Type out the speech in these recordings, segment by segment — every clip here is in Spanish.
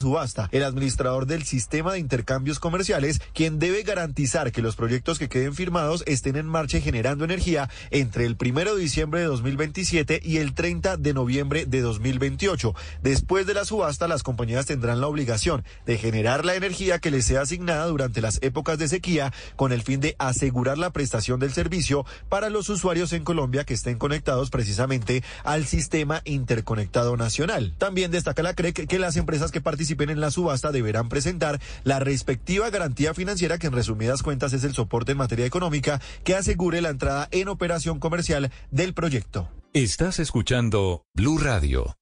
subasta, el administrador del sistema de intercambios comerciales, quien debe garantizar que los proyectos que queden firmados estén en marcha generando energía entre el primero de diciembre de 2027 y el 30 de noviembre de 2028. Después de la subasta, las compañías tendrán la obligación de generar la energía que les sea asignada durante las épocas de sequía con el fin de asegurar la prestación del servicio para los usuarios en Colombia que estén conectados precisamente al sistema interconectado nacional. También destaca la CREC que las empresas que participan participen en la subasta deberán presentar la respectiva garantía financiera que en resumidas cuentas es el soporte en materia económica que asegure la entrada en operación comercial del proyecto. Estás escuchando Blue Radio.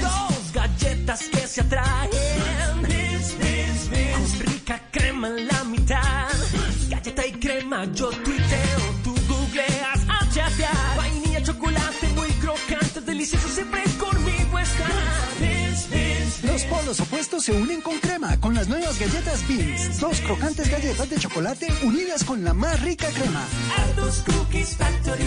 Dos galletas que se atraen. Con rica crema en la mitad. Galleta y crema, yo Los polos opuestos se unen con crema con las nuevas galletas Beans. Dos crocantes galletas de chocolate unidas con la más rica crema. Cookies Factory.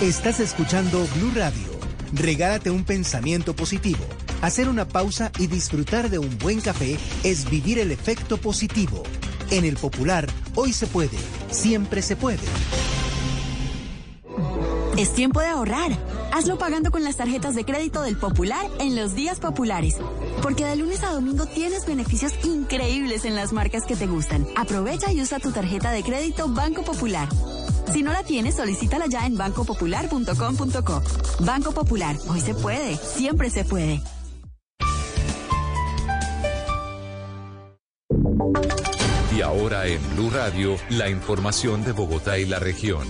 Estás escuchando Blue Radio. Regálate un pensamiento positivo. Hacer una pausa y disfrutar de un buen café es vivir el efecto positivo. En el Popular, hoy se puede, siempre se puede. Es tiempo de ahorrar. Hazlo pagando con las tarjetas de crédito del Popular en los días populares. Porque de lunes a domingo tienes beneficios increíbles en las marcas que te gustan. Aprovecha y usa tu tarjeta de crédito Banco Popular. Si no la tienes, solicítala ya en bancopopular.com.co. Banco Popular, hoy se puede, siempre se puede. Y ahora en Blue Radio, la información de Bogotá y la región.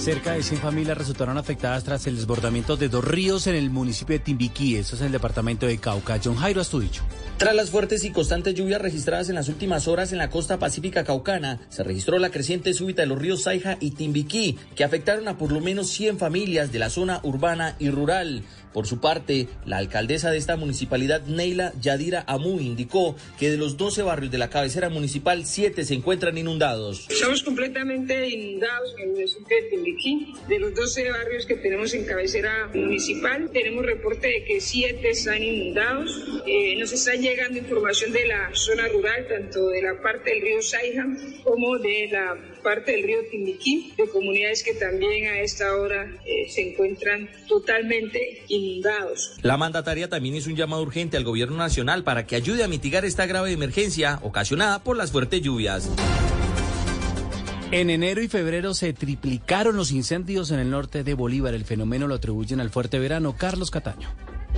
Cerca de 100 familias resultaron afectadas tras el desbordamiento de dos ríos en el municipio de Timbiquí, eso es en el departamento de Cauca. John Jairo Astudicho. Tras las fuertes y constantes lluvias registradas en las últimas horas en la costa pacífica caucana, se registró la creciente súbita de los ríos Saija y Timbiquí, que afectaron a por lo menos 100 familias de la zona urbana y rural. Por su parte, la alcaldesa de esta municipalidad, Neila Yadira Amu, indicó que de los 12 barrios de la cabecera municipal, 7 se encuentran inundados. Estamos completamente inundados en el municipio de Timbiquí. De los 12 barrios que tenemos en cabecera municipal, tenemos reporte de que 7 están inundados. Eh, nos está llegando información de la zona rural, tanto de la parte del río Saija como de la parte del río Timbiquí, de comunidades que también a esta hora eh, se encuentran totalmente inundados. La mandataria también hizo un llamado urgente al gobierno nacional para que ayude a mitigar esta grave emergencia ocasionada por las fuertes lluvias. En enero y febrero se triplicaron los incendios en el norte de Bolívar. El fenómeno lo atribuyen al fuerte verano. Carlos Cataño.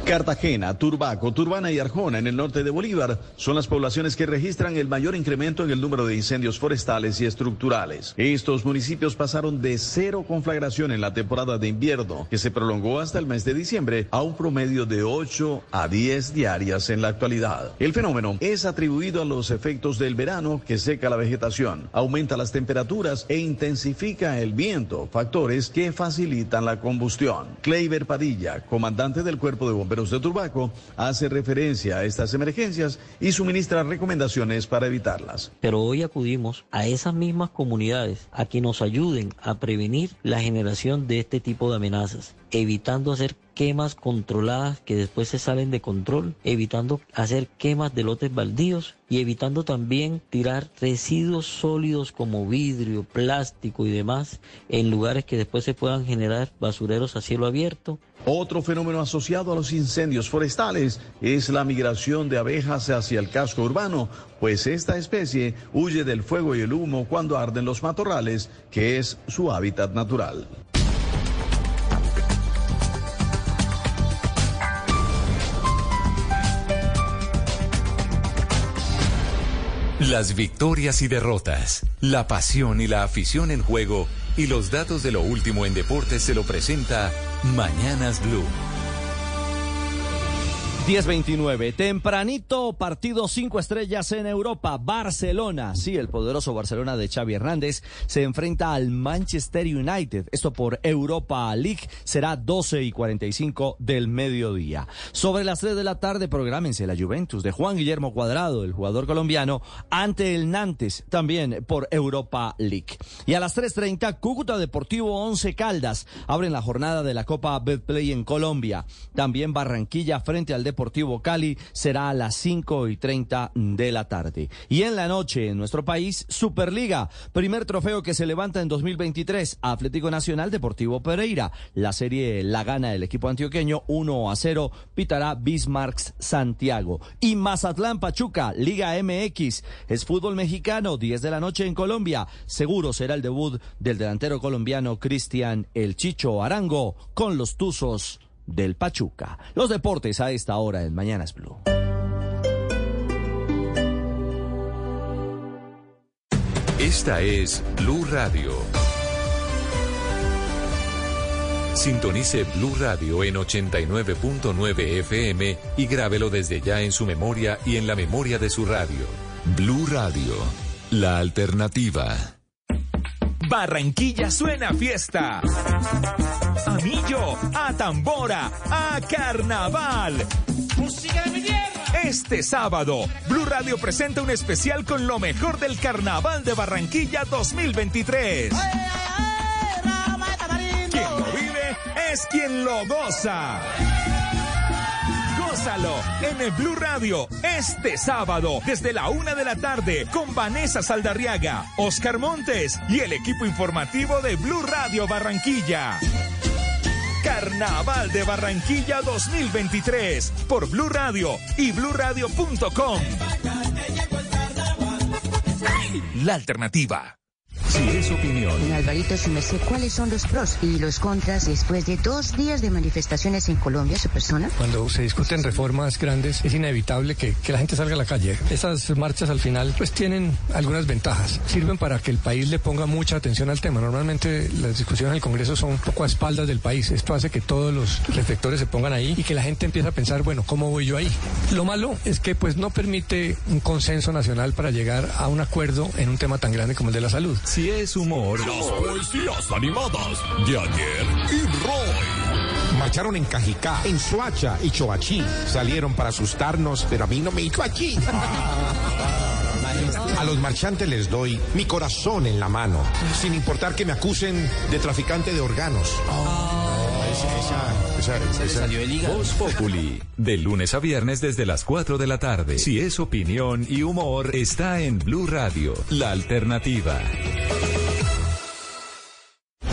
Cartagena, Turbaco, Turbana y Arjona en el norte de Bolívar son las poblaciones que registran el mayor incremento en el número de incendios forestales y estructurales. Estos municipios pasaron de cero conflagración en la temporada de invierno, que se prolongó hasta el mes de diciembre, a un promedio de 8 a 10 diarias en la actualidad. El fenómeno es atribuido a los efectos del verano que seca la vegetación, aumenta las temperaturas e intensifica el viento, factores que facilitan la combustión. Kleiber Padilla, comandante del Cuerpo de Bomberos de Turbaco, hace referencia a estas emergencias y suministra recomendaciones para evitarlas. Pero hoy acudimos a esas mismas comunidades a que nos ayuden a prevenir la generación de este tipo de amenazas, evitando hacer quemas controladas que después se salen de control, evitando hacer quemas de lotes baldíos y evitando también tirar residuos sólidos como vidrio, plástico y demás en lugares que después se puedan generar basureros a cielo abierto. Otro fenómeno asociado a los incendios forestales es la migración de abejas hacia el casco urbano, pues esta especie huye del fuego y el humo cuando arden los matorrales, que es su hábitat natural. Las victorias y derrotas, la pasión y la afición en juego y los datos de lo último en deportes se lo presenta Mañanas Blue. 10-29, tempranito partido cinco estrellas en Europa, Barcelona, sí, el poderoso Barcelona de Xavi Hernández se enfrenta al Manchester United, esto por Europa League, será 12 y 45 del mediodía. Sobre las 3 de la tarde, prográmense la Juventus de Juan Guillermo Cuadrado, el jugador colombiano, ante el Nantes, también por Europa League. Y a las 3.30, Cúcuta Deportivo 11 Caldas, abren la jornada de la Copa Betplay en Colombia, también Barranquilla frente al Deportivo Cali será a las 5 y 30 de la tarde. Y en la noche, en nuestro país, Superliga, primer trofeo que se levanta en 2023, Atlético Nacional Deportivo Pereira. La serie la gana el equipo antioqueño 1 a 0, pitará Bismarck Santiago. Y Mazatlán Pachuca, Liga MX, es fútbol mexicano, 10 de la noche en Colombia. Seguro será el debut del delantero colombiano Cristian El Chicho Arango con los Tuzos del Pachuca. Los deportes a esta hora en Mañanas Blue. Esta es Blue Radio. Sintonice Blue Radio en 89.9 FM y grábelo desde ya en su memoria y en la memoria de su radio. Blue Radio, la alternativa. Barranquilla suena a fiesta. A millo, a tambora, a carnaval. Música de mi tierra. Este sábado, Blue Radio presenta un especial con lo mejor del Carnaval de Barranquilla 2023. Quien lo vive es quien lo goza. Gózalo en Blue Radio este sábado desde la una de la tarde con Vanessa Saldarriaga, Oscar Montes y el equipo informativo de Blue Radio Barranquilla. Carnaval de Barranquilla 2023 por Blue Radio y bluradio.com. La alternativa. Si es opinión. En Alvarito, su merced, ¿cuáles son los pros y los contras después de dos días de manifestaciones en Colombia, su persona? Cuando se discuten reformas grandes, es inevitable que, que, la gente salga a la calle. Esas marchas al final, pues tienen algunas ventajas. Sirven para que el país le ponga mucha atención al tema. Normalmente las discusiones en el Congreso son un poco a espaldas del país. Esto hace que todos los reflectores se pongan ahí y que la gente empiece a pensar, bueno, ¿cómo voy yo ahí? Lo malo es que pues no permite un consenso nacional para llegar a un acuerdo en un tema tan grande como el de la salud. Si es humor. Las poesías animadas de ayer y Roy. Marcharon en Cajicá, en Suacha y Choachí. Salieron para asustarnos, pero a mí no me hizo aquí. A los marchantes les doy mi corazón en la mano, sin importar que me acusen de traficante de órganos. Esa, esa, esa, Voz Populi, de lunes a viernes desde las 4 de la tarde. Si es opinión y humor, está en Blue Radio, la alternativa.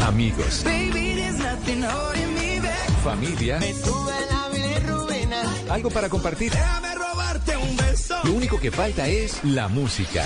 Amigos. Familia. Algo para compartir. Lo único que falta es la música.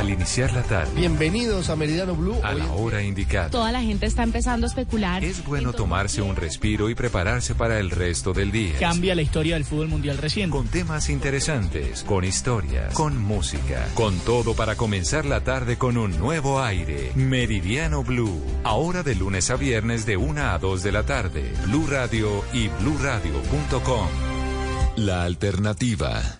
Al iniciar la tarde. Bienvenidos a Meridiano Blue. A la hora indicada. Toda la gente está empezando a especular. Es bueno tomarse un respiro y prepararse para el resto del día. Cambia la historia del fútbol mundial reciente. Con temas interesantes, con historias, con música, con todo para comenzar la tarde con un nuevo aire. Meridiano Blue. Ahora de lunes a viernes de 1 a 2 de la tarde. Blue Radio y bluradio.com. La alternativa.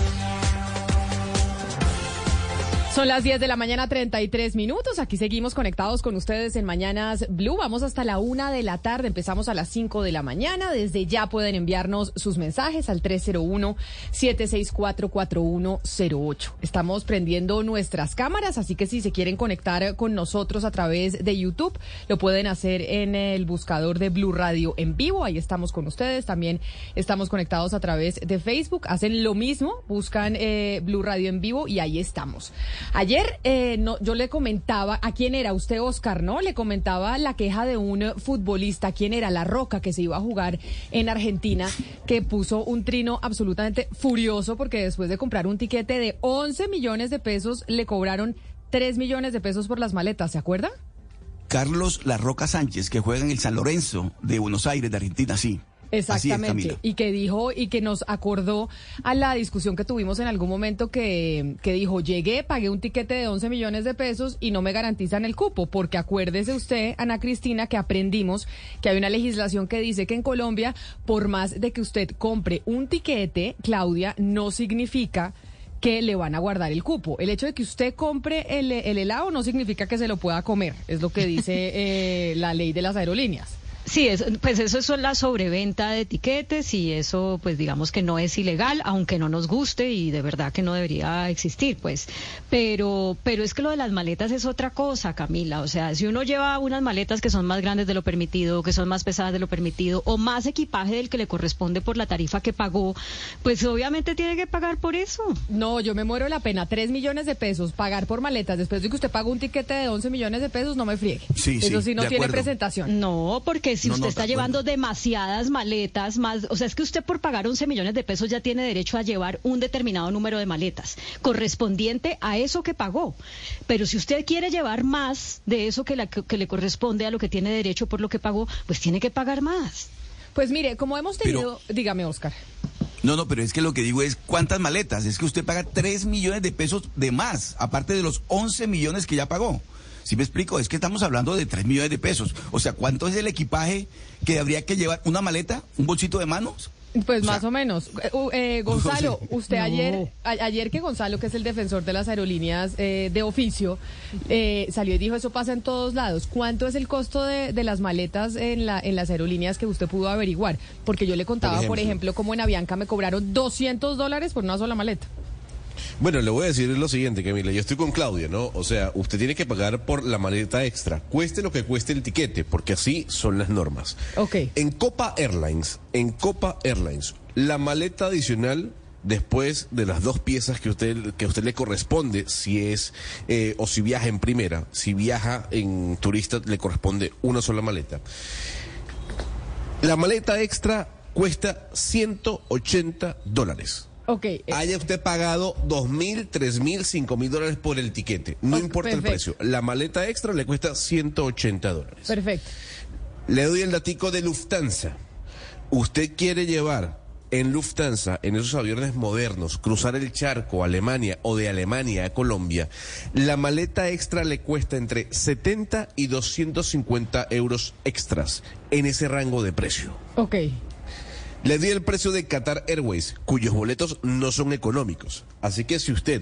Son las 10 de la mañana, 33 minutos. Aquí seguimos conectados con ustedes en Mañanas Blue. Vamos hasta la una de la tarde. Empezamos a las 5 de la mañana. Desde ya pueden enviarnos sus mensajes al 301-764-4108. Estamos prendiendo nuestras cámaras, así que si se quieren conectar con nosotros a través de YouTube, lo pueden hacer en el buscador de Blue Radio en vivo. Ahí estamos con ustedes. También estamos conectados a través de Facebook. Hacen lo mismo, buscan eh, Blue Radio en vivo y ahí estamos. Ayer eh, no, yo le comentaba, ¿a quién era usted, Oscar, no? Le comentaba la queja de un futbolista, ¿quién era? La Roca, que se iba a jugar en Argentina, que puso un trino absolutamente furioso porque después de comprar un tiquete de 11 millones de pesos, le cobraron 3 millones de pesos por las maletas, ¿se acuerda? Carlos La Roca Sánchez, que juega en el San Lorenzo de Buenos Aires, de Argentina, sí. Exactamente. y que dijo y que nos acordó a la discusión que tuvimos en algún momento que, que dijo, llegué, pagué un tiquete de 11 millones de pesos y no me garantizan el cupo, porque acuérdese usted, Ana Cristina, que aprendimos que hay una legislación que dice que en Colombia, por más de que usted compre un tiquete, Claudia, no significa que le van a guardar el cupo. El hecho de que usted compre el, el helado no significa que se lo pueda comer, es lo que dice eh, la ley de las aerolíneas. Sí, pues eso es la sobreventa de etiquetes y eso pues digamos que no es ilegal, aunque no nos guste y de verdad que no debería existir, pues. Pero, pero es que lo de las maletas es otra cosa, Camila. O sea, si uno lleva unas maletas que son más grandes de lo permitido, que son más pesadas de lo permitido, o más equipaje del que le corresponde por la tarifa que pagó, pues obviamente tiene que pagar por eso. No, yo me muero la pena. Tres millones de pesos, pagar por maletas después de que usted pagó un tiquete de 11 millones de pesos, no me friegue. Sí, eso sí, no tiene presentación. No, porque si usted está llevando demasiadas maletas, más, o sea, es que usted por pagar 11 millones de pesos ya tiene derecho a llevar un determinado número de maletas, correspondiente a eso que pagó. Pero si usted quiere llevar más de eso que, que le corresponde a lo que tiene derecho por lo que pagó, pues tiene que pagar más. Pues mire, como hemos tenido, dígame, Oscar. No, no, pero es que lo que digo es cuántas maletas. Es que usted paga 3 millones de pesos de más, aparte de los 11 millones que ya pagó. Si me explico? Es que estamos hablando de 3 millones de pesos. O sea, ¿cuánto es el equipaje que habría que llevar? ¿Una maleta? ¿Un bolsito de manos? Pues más o menos. Eh, eh, Gonzalo, usted ayer, ayer que Gonzalo, que es el defensor de las aerolíneas eh, de oficio, salió y dijo eso pasa en todos lados. ¿Cuánto es el costo de, de, las maletas en, la, en las aerolíneas que usted pudo averiguar? Porque yo le contaba, por ejemplo, por ejemplo cómo en Avianca me cobraron 200 dólares por una sola maleta. Bueno, le voy a decir lo siguiente, Camila. Yo estoy con Claudia, ¿no? O sea, usted tiene que pagar por la maleta extra, cueste lo que cueste el tiquete, porque así son las normas. Ok. En Copa Airlines, en Copa Airlines, la maleta adicional después de las dos piezas que usted que usted le corresponde si es eh, o si viaja en primera si viaja en turista le corresponde una sola maleta la maleta extra cuesta 180 dólares Okay. Eh, Haya usted pagado dos mil, tres mil, cinco mil dólares por el tiquete. No importa el precio. La maleta extra le cuesta 180 dólares. Perfecto. Le doy el datico de Lufthansa. Usted quiere llevar en Lufthansa, en esos aviones modernos, cruzar el charco a Alemania o de Alemania a Colombia, la maleta extra le cuesta entre 70 y 250 euros extras en ese rango de precio. Ok. Le di el precio de Qatar Airways, cuyos boletos no son económicos. Así que si usted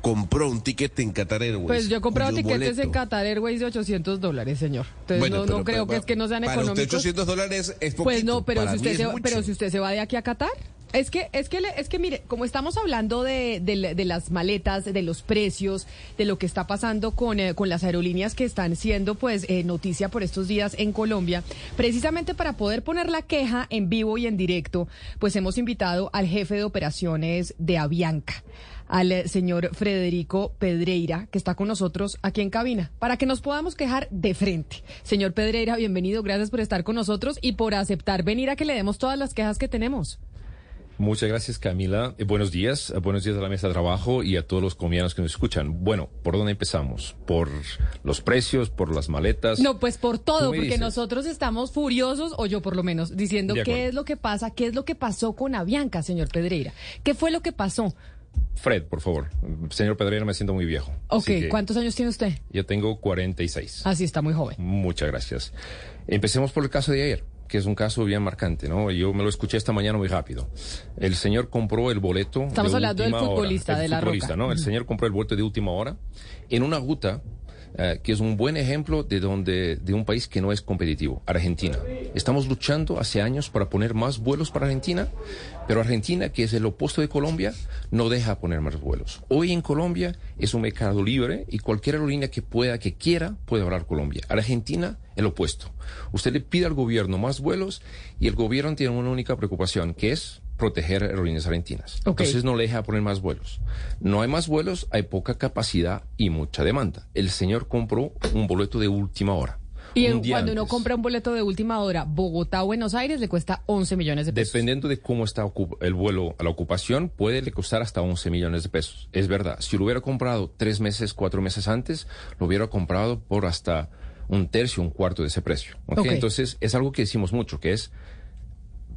compró un tiquete en Qatar Airways. Pues yo he comprado tiquetes en Qatar Airways de 800 dólares, señor. Entonces no, creo que es que no sean económicos. Para usted 800 dólares es poquito. Pues no, pero si, usted se, pero si usted se va de aquí a Qatar. Es que, es que, es que mire, como estamos hablando de, de, las maletas, de los precios, de lo que está pasando con, eh, con las aerolíneas que están siendo, pues, eh, noticia por estos días en Colombia, precisamente para poder poner la queja en vivo y en directo, pues hemos invitado al jefe de operaciones de Avianca al eh, señor Federico Pedreira, que está con nosotros aquí en cabina, para que nos podamos quejar de frente. Señor Pedreira, bienvenido, gracias por estar con nosotros y por aceptar venir a que le demos todas las quejas que tenemos. Muchas gracias, Camila. Eh, buenos días. Eh, buenos días a la mesa de trabajo y a todos los colombianos que nos escuchan. Bueno, ¿por dónde empezamos? ¿Por los precios? ¿Por las maletas? No, pues por todo, porque nosotros estamos furiosos, o yo por lo menos, diciendo qué es lo que pasa, qué es lo que pasó con Avianca, señor Pedreira. ¿Qué fue lo que pasó? Fred, por favor. Señor Pedreira, me siento muy viejo. Ok, ¿cuántos años tiene usted? Yo tengo 46. Así está muy joven. Muchas gracias. Empecemos por el caso de ayer que es un caso bien marcante, ¿no? Yo me lo escuché esta mañana muy rápido. El señor compró el boleto. Estamos hablando del futbolista de la futbolista, ¿no? El señor compró el boleto de última hora en una ruta eh, que es un buen ejemplo de donde de un país que no es competitivo, Argentina. Estamos luchando hace años para poner más vuelos para Argentina, pero Argentina, que es el opuesto de Colombia, no deja poner más vuelos. Hoy en Colombia es un mercado libre y cualquier aerolínea que pueda, que quiera, puede hablar Colombia. Argentina, el opuesto. Usted le pide al gobierno más vuelos y el gobierno tiene una única preocupación, que es proteger aerolíneas argentinas. Entonces no le deja poner más vuelos. No hay más vuelos, hay poca capacidad y mucha demanda. El señor compró un boleto de última hora. Y un cuando uno compra un boleto de última hora, Bogotá-Buenos Aires le cuesta 11 millones de pesos. Dependiendo de cómo está el vuelo a la ocupación, puede le costar hasta 11 millones de pesos. Es verdad. Si lo hubiera comprado tres meses, cuatro meses antes, lo hubiera comprado por hasta un tercio, un cuarto de ese precio. Entonces, es algo que decimos mucho, que es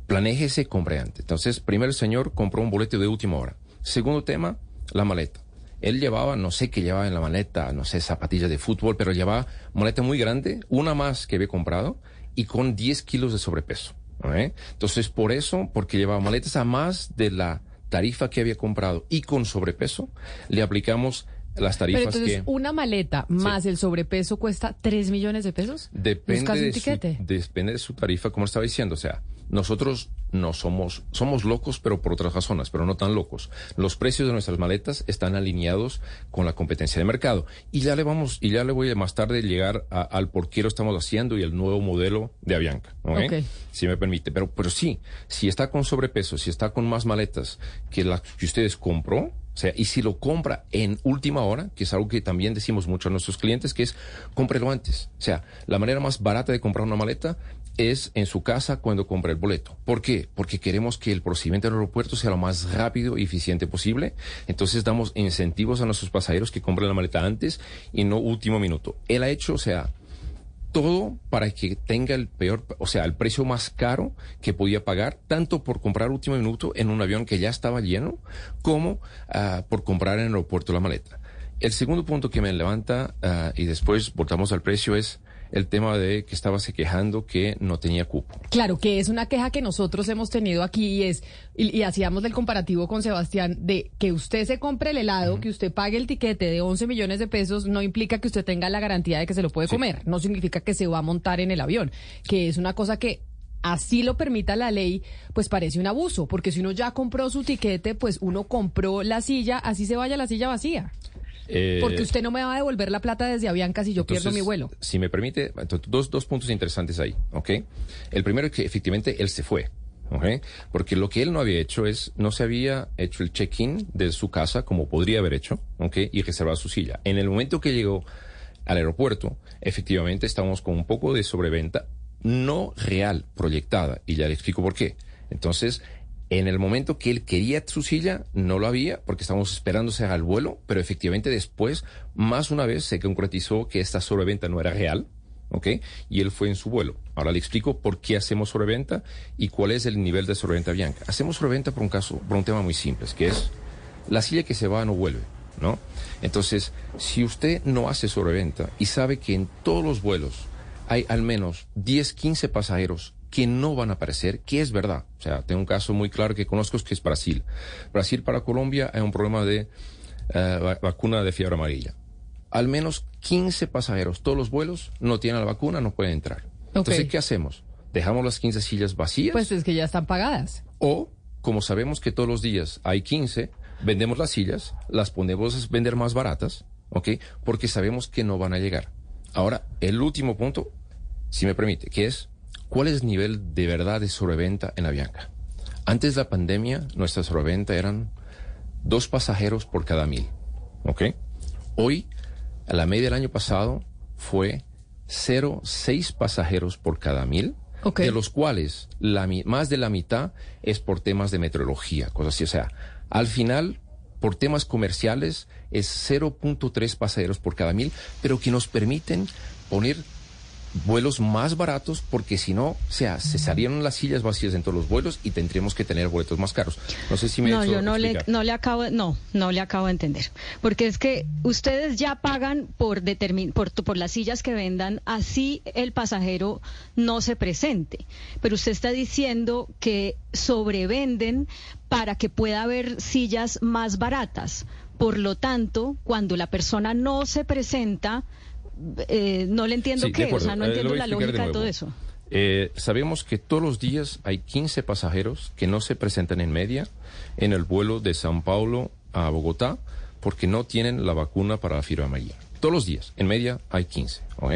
planéjese, compre antes. Entonces, primero el señor compró un boleto de última hora. Segundo tema, la maleta. Él llevaba, no sé qué llevaba en la maleta, no sé, zapatillas de fútbol, pero llevaba maleta muy grande, una más que había comprado, y con 10 kilos de sobrepeso. ¿ok? Entonces, por eso, porque llevaba maletas a más de la tarifa que había comprado y con sobrepeso, le aplicamos las Pero tarifas entonces, que... una maleta más el sobrepeso cuesta 3 millones de pesos. ¿No es Depende de, su, depende de su tarifa, como estaba diciendo. O sea, nosotros no somos, somos locos, pero por otras razones, pero no tan locos. Los precios de nuestras maletas están alineados con la competencia de mercado. Y ya le vamos, y ya le voy a más tarde llegar a- al por qué lo estamos haciendo y el nuevo modelo de Avianca. ¿ok? Ok. Si me permite. Pero, pero sí, si está con sobrepeso, si está con más maletas que las que ustedes compró, o sea, y si lo compra en última hora, que es algo que también decimos mucho a nuestros clientes, que es cómprelo antes. O sea, la manera más barata de comprar una maleta es en su casa cuando compra el boleto. ¿Por qué? Porque queremos que el procedimiento del aeropuerto sea lo más rápido y eficiente posible. Entonces damos incentivos a nuestros pasajeros que compren la maleta antes y no último minuto. Él ha hecho, o sea, todo para que tenga el peor, o sea, el precio más caro que podía pagar, tanto por comprar último minuto en un avión que ya estaba lleno, como ah, por comprar en el aeropuerto la maleta. El segundo punto que me levanta, ah, y después voltamos al precio, es el tema de que estaba se quejando que no tenía cupo. Claro, que es una queja que nosotros hemos tenido aquí y es, y, y hacíamos el comparativo con Sebastián, de que usted se compre el helado, que usted pague el tiquete de 11 millones de pesos, no implica que usted tenga la garantía de que se lo puede comer, no significa que se va a montar en el avión, que es una cosa que así lo permita la ley, pues parece un abuso, porque si uno ya compró su tiquete, pues uno compró la silla, así se vaya la silla vacía. Eh, Porque usted no me va a devolver la plata desde Avianca si yo pierdo mi vuelo. Si me permite, entonces, dos, dos puntos interesantes ahí, ¿ok? El primero es que efectivamente él se fue, ¿ok? Porque lo que él no había hecho es, no se había hecho el check-in de su casa como podría haber hecho, ¿ok? Y reservar su silla. En el momento que llegó al aeropuerto, efectivamente estamos con un poco de sobreventa no real, proyectada, y ya le explico por qué. Entonces, en el momento que él quería su silla, no lo había, porque estábamos esperándose al vuelo, pero efectivamente después, más una vez, se concretizó que esta sobreventa no era real, ¿ok? Y él fue en su vuelo. Ahora le explico por qué hacemos sobreventa y cuál es el nivel de sobreventa Bianca. Hacemos sobreventa por un caso, por un tema muy simple, que es la silla que se va no vuelve, ¿no? Entonces, si usted no hace sobreventa y sabe que en todos los vuelos hay al menos 10, 15 pasajeros que no van a aparecer, que es verdad. O sea, tengo un caso muy claro que conozco que es Brasil. Brasil para Colombia hay un problema de eh, va- vacuna de fiebre amarilla. Al menos 15 pasajeros, todos los vuelos, no tienen la vacuna, no pueden entrar. Entonces. ¿qué hacemos? ¿Dejamos las 15 sillas vacías? Pues es que ya están pagadas. O, como sabemos que todos los días hay 15, vendemos las sillas, las ponemos a vender más baratas, ¿ok? Porque sabemos que no van a llegar. Ahora, el último punto, si me permite, que es, ¿cuál es el nivel de verdad de sobreventa en Avianca? Antes de la pandemia, nuestra sobreventa eran dos pasajeros por cada mil, ¿ok? Hoy, a la media del año pasado, fue 0,6 pasajeros por cada mil, de los cuales la, más de la mitad es por temas de meteorología, cosas así. O sea, al final, por temas comerciales, es 0.3 pasajeros por cada mil, pero que nos permiten poner vuelos más baratos porque si no, o sea, se salieron las sillas vacías en todos los vuelos y tendríamos que tener boletos más caros. No sé si me No, yo no le, no le acabo, no, no le acabo de entender. Porque es que ustedes ya pagan por, determin, por, por las sillas que vendan, así el pasajero no se presente. Pero usted está diciendo que sobrevenden para que pueda haber sillas más baratas. Por lo tanto, cuando la persona no se presenta, eh, no le entiendo Sí, qué, o sea, no Eh, entiendo la de lógica de, todo eso. Eh, sabemos que todos los días hay 15 pasajeros que no se presentan en media en el vuelo de San Paulo a Bogotá porque no tienen la vacuna para la fiebre amarilla. Todos los días, en media hay 15. ¿ok?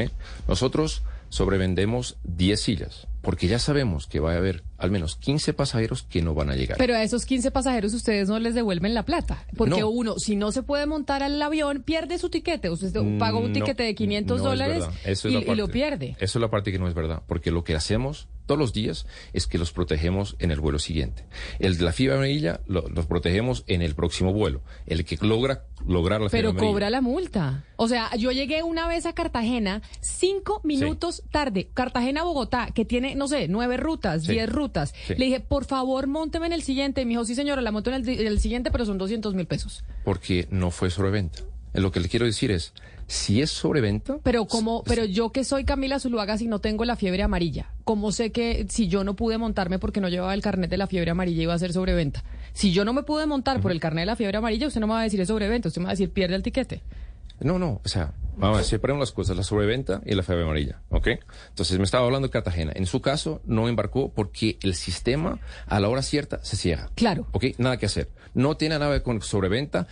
Nosotros sobrevendemos 10 sillas. Porque ya sabemos que va a haber al menos 15 pasajeros que no van a llegar. Pero a esos 15 pasajeros ustedes no les devuelven la plata. Porque No. uno, si no se puede montar al avión, pierde su tiquete. Usted paga un Mm, tiquete no, de 500 no es dólares es y, la y lo parte- pierde. Eso es la parte que no es verdad, porque lo que hacemos todos los días es que los protegemos en el vuelo siguiente. El de la fibra amarilla lo- los protegemos en el próximo vuelo. El que logra lograr la fibra Pero amarilla. cobra la multa. O sea, yo llegué una vez a Cartagena cinco minutos tarde. Cartagena-Bogotá, que tiene, no sé, nueve rutas, Sí. diez rutas. Sí. Le dije, por favor, mónteme en el siguiente. Y me dijo, sí, señora, la monto en el, di- en el siguiente, pero son 200 mil pesos. Porque no fue sobreventa. Eh, Lo que le quiero decir es, si es sobreventa, Pero como, pero yo que soy Camila Zuluaga, si no tengo la fiebre amarilla, ¿cómo sé que si yo no pude montarme porque no llevaba el carnet de la fiebre amarilla iba a ser sobreventa? Si yo no me pude montar por el carnet de la fiebre amarilla, usted no me va a decir es sobreventa, usted me va a decir pierde el tiquete. No, no, o sea, vamos a ver, separemos las cosas, la sobreventa y la fiebre amarilla, ¿ok? Entonces me estaba hablando de Cartagena. En su caso, no embarcó porque el sistema a la hora cierta se cierra. Claro. ¿Ok? Nada que hacer. No tiene nada que ver con sobreventa.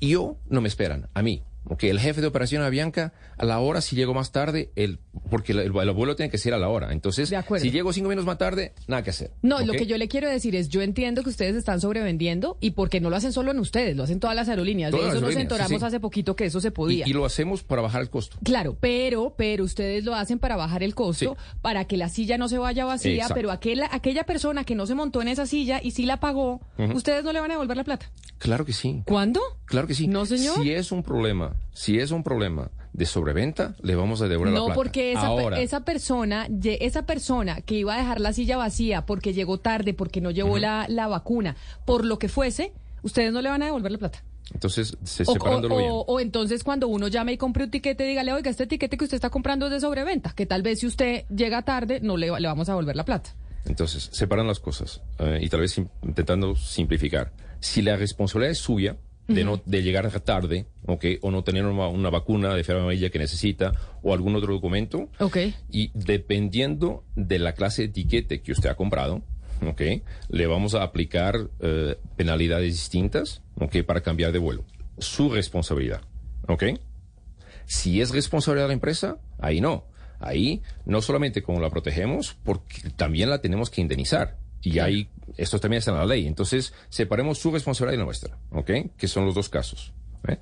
Yo no me esperan, a mí. ¿Ok? El jefe de operación Avianca, a la hora, si llego más tarde, el, porque el, el vuelo tiene que ser a la hora. Entonces, si llego cinco minutos más tarde, nada que hacer. No, lo que yo le quiero decir es, yo entiendo que ustedes están sobrevendiendo y porque no lo hacen solo en ustedes, lo hacen todas las aerolíneas. Todas de eso nos aerolíneas, enteramos sí. hace poquito que eso se podía. Y, y lo hacemos para bajar el costo. Claro, pero, pero ustedes lo hacen para bajar el costo, para que la silla no se vaya vacía, Exacto. pero aquella, aquella persona que no se montó en esa silla y sí la pagó, ustedes no le van a devolver la plata. Claro que sí. ¿Cuándo? Claro que sí. No, señor. Si es un problema, si es un problema de sobreventa, le vamos a devolver la No, plata. porque esa, Ahora, esa persona, esa persona que iba a dejar la silla vacía porque llegó tarde, porque no llevó la, la vacuna, por lo que fuese, ustedes no le van a devolver la plata. entonces, se, O, separándolo o- bien. o- o entonces cuando uno llame y compre un tiquete, dígale, oiga, este tiquete que usted está comprando es de sobreventa, que tal vez si usted llega tarde, no le, va- le vamos a devolver la plata. Entonces, separan las cosas eh, y tal vez intentando simplificar. Si la responsabilidad es suya de, no, de llegar tarde, ¿ok? O no tener una, una vacuna de fiebre amarilla que necesita o algún otro documento, Ok. y dependiendo de la clase de etiquete que usted ha comprado, ¿ok? Le vamos a aplicar eh, penalidades distintas, ¿ok? Para cambiar de vuelo. Su responsabilidad, ¿ok? Si es responsabilidad de la empresa, ahí no. Ahí no solamente como la protegemos, porque también la tenemos que indemnizar. Y ahí, esto también está en la ley. Entonces, separemos su responsabilidad y la nuestra, ¿ok? Que son los dos casos. ¿eh?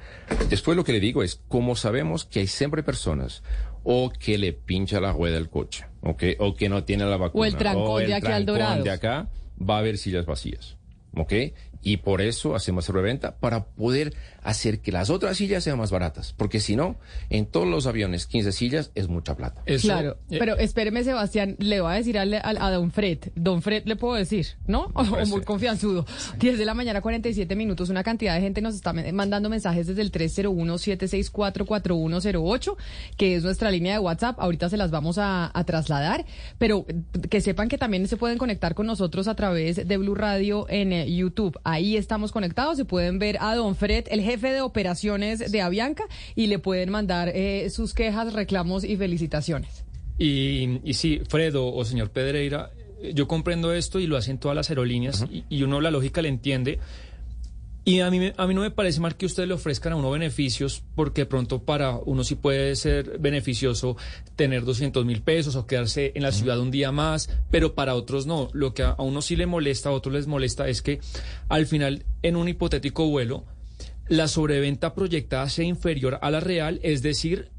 Después lo que le digo es, como sabemos que hay siempre personas o que le pincha la rueda del coche, ¿ok? O que no tiene la vacuna. el trancón el de aquí al trancón Dorados. de acá, va a haber sillas vacías, ¿ok? Y por eso hacemos reventa para poder hacer que las otras sillas sean más baratas. Porque si no, en todos los aviones, 15 sillas es mucha plata. claro, pero espéreme, Sebastián, le voy a decir al- al- a, Don Fred. Don Fred le puedo decir, ¿no? O, muy confianzudo. 10 de la mañana, 47 minutos. Una cantidad de gente nos está mandando mensajes desde el 301-764-4108, que es nuestra línea de WhatsApp. Ahorita se las vamos a, a trasladar, pero eh, que sepan que también se pueden conectar con nosotros a través de Blue Radio en eh, YouTube. Ahí estamos conectados. Se pueden ver a Don Fred, el jefe de operaciones de Avianca, y le pueden mandar eh, sus quejas, reclamos y felicitaciones. Y, y sí, Fredo o señor Pedreira, yo comprendo esto y lo hacen todas las aerolíneas y, y uno la lógica le entiende. Y a mí, a mí no me parece mal que ustedes le ofrezcan a uno beneficios, porque de pronto para uno sí puede ser beneficioso tener 200 mil pesos o quedarse en la ciudad un día más, pero para otros no. Lo que a, a uno sí le molesta, a otros les molesta, es que al final, en un hipotético vuelo, la sobreventa proyectada sea inferior a la real, es decir,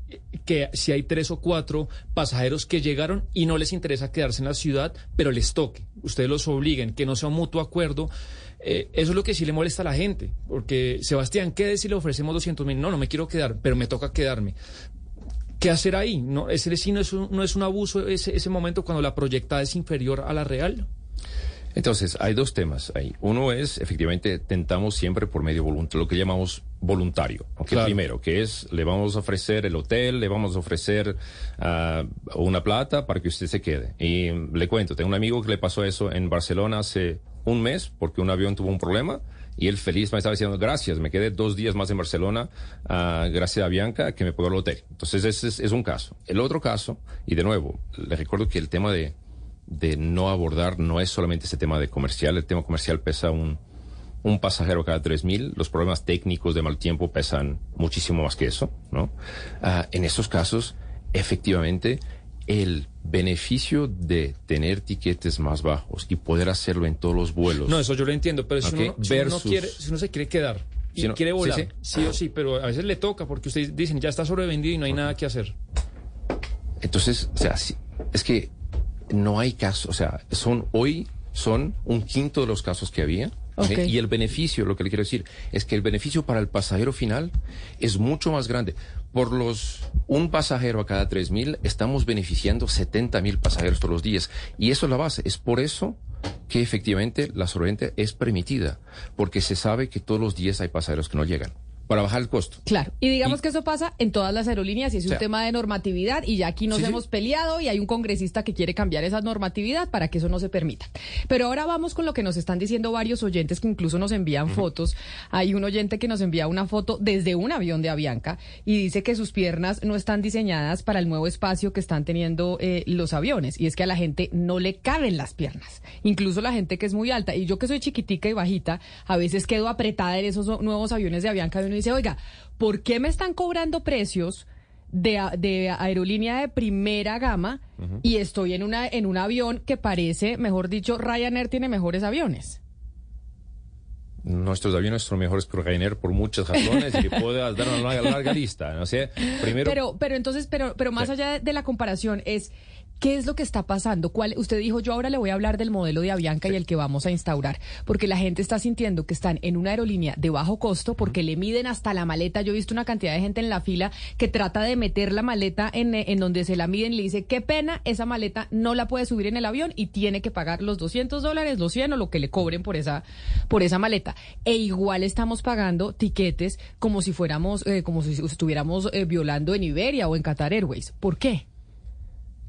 que si hay tres o cuatro pasajeros que llegaron y no les interesa quedarse en la ciudad, pero les toque, ustedes los obliguen, que no sea un mutuo acuerdo. Eh, eso es lo que sí le molesta a la gente, porque Sebastián, ¿qué si le ofrecemos 200 mil? No, no me quiero quedar, pero me toca quedarme. ¿Qué hacer ahí? No, ese sí no es un, no es un abuso ese, ese momento cuando la proyectada es inferior a la real. Entonces, hay dos temas ahí. Uno es, efectivamente, tentamos siempre por medio voluntario, lo que llamamos voluntario. ¿ok? Claro. Primero, que es, le vamos a ofrecer el hotel, le vamos a ofrecer ah, una plata para que usted se quede. Y le cuento, tengo un amigo que le pasó eso en Barcelona hace un mes porque un avión tuvo un problema. Y él feliz me estaba diciendo, gracias, me quedé dos días más en Barcelona, ah, gracias a Bianca, que me pagó el hotel. Entonces, ese es, es un caso. El otro caso, y de nuevo, le recuerdo que el tema de, de no abordar no es solamente ese tema de comercial, el tema comercial pesa un, un pasajero cada 3.000, los problemas técnicos de mal tiempo pesan muchísimo más que eso, ¿no? Ah, en estos casos, efectivamente, el beneficio de tener tiquetes más bajos y poder hacerlo en todos los vuelos. No, eso yo lo entiendo, pero si, Ok, uno, si uno quiere, si uno se quiere quedar y Si no- quiere sí, volar, sí. sí, o sí, pero a veces le toca porque ustedes dicen ya está sobrevendido y no hay nada que hacer. Entonces, o sea, sí, es que no hay caso, o sea, son hoy son un quinto de los casos que había. Y el beneficio, lo que le quiero decir, es que el beneficio para el pasajero final es mucho más grande. Por los un pasajero a cada tres mil, estamos beneficiando 70 mil pasajeros todos los días. Y eso es la base. Es por eso que efectivamente la sobreventa es permitida, porque se sabe que todos los días hay pasajeros que no llegan, para bajar el costo. Claro, y digamos que eso pasa en todas las aerolíneas y es O un tema de normatividad y ya aquí nos Sí, sí. hemos peleado y hay un congresista que quiere cambiar esa normatividad para que eso no se permita. Pero ahora vamos con lo que nos están diciendo varios oyentes que incluso nos envían fotos. Hay un oyente que nos envía una foto desde un avión de Avianca y dice que sus piernas no están diseñadas para el nuevo espacio que están teniendo eh, los aviones y es que a la gente no le caben las piernas, incluso la gente que es muy alta y yo que soy chiquitica y bajita, a veces quedo apretada en esos nuevos aviones de Avianca y uno dice, oiga, ¿por qué me están cobrando precios de, aerolínea de primera gama y estoy en, una, en un avión que parece, mejor dicho, Ryanair tiene mejores aviones? Nuestros aviones son mejores que Ryanair por muchas razones y puedo dar una larga, larga lista. No sé, primero, Pero, pero entonces, pero, pero más Sí. allá de, de la comparación es ¿qué es lo que está pasando? ¿Cuál, usted dijo, yo ahora le voy a hablar del modelo de Avianca y el que vamos a instaurar, porque la gente está sintiendo que están en una aerolínea de bajo costo porque le miden hasta la maleta. Yo he visto una cantidad de gente en la fila que trata de meter la maleta en, en donde se la miden y le dice, qué pena, esa maleta no la puede subir en el avión y tiene que pagar los 200 dólares, los 100 o lo que le cobren por esa, por esa maleta. E igual estamos pagando tiquetes como si fuéramos, eh, como si estuviéramos eh, violando en Iberia o en Qatar Airways. ¿Por qué?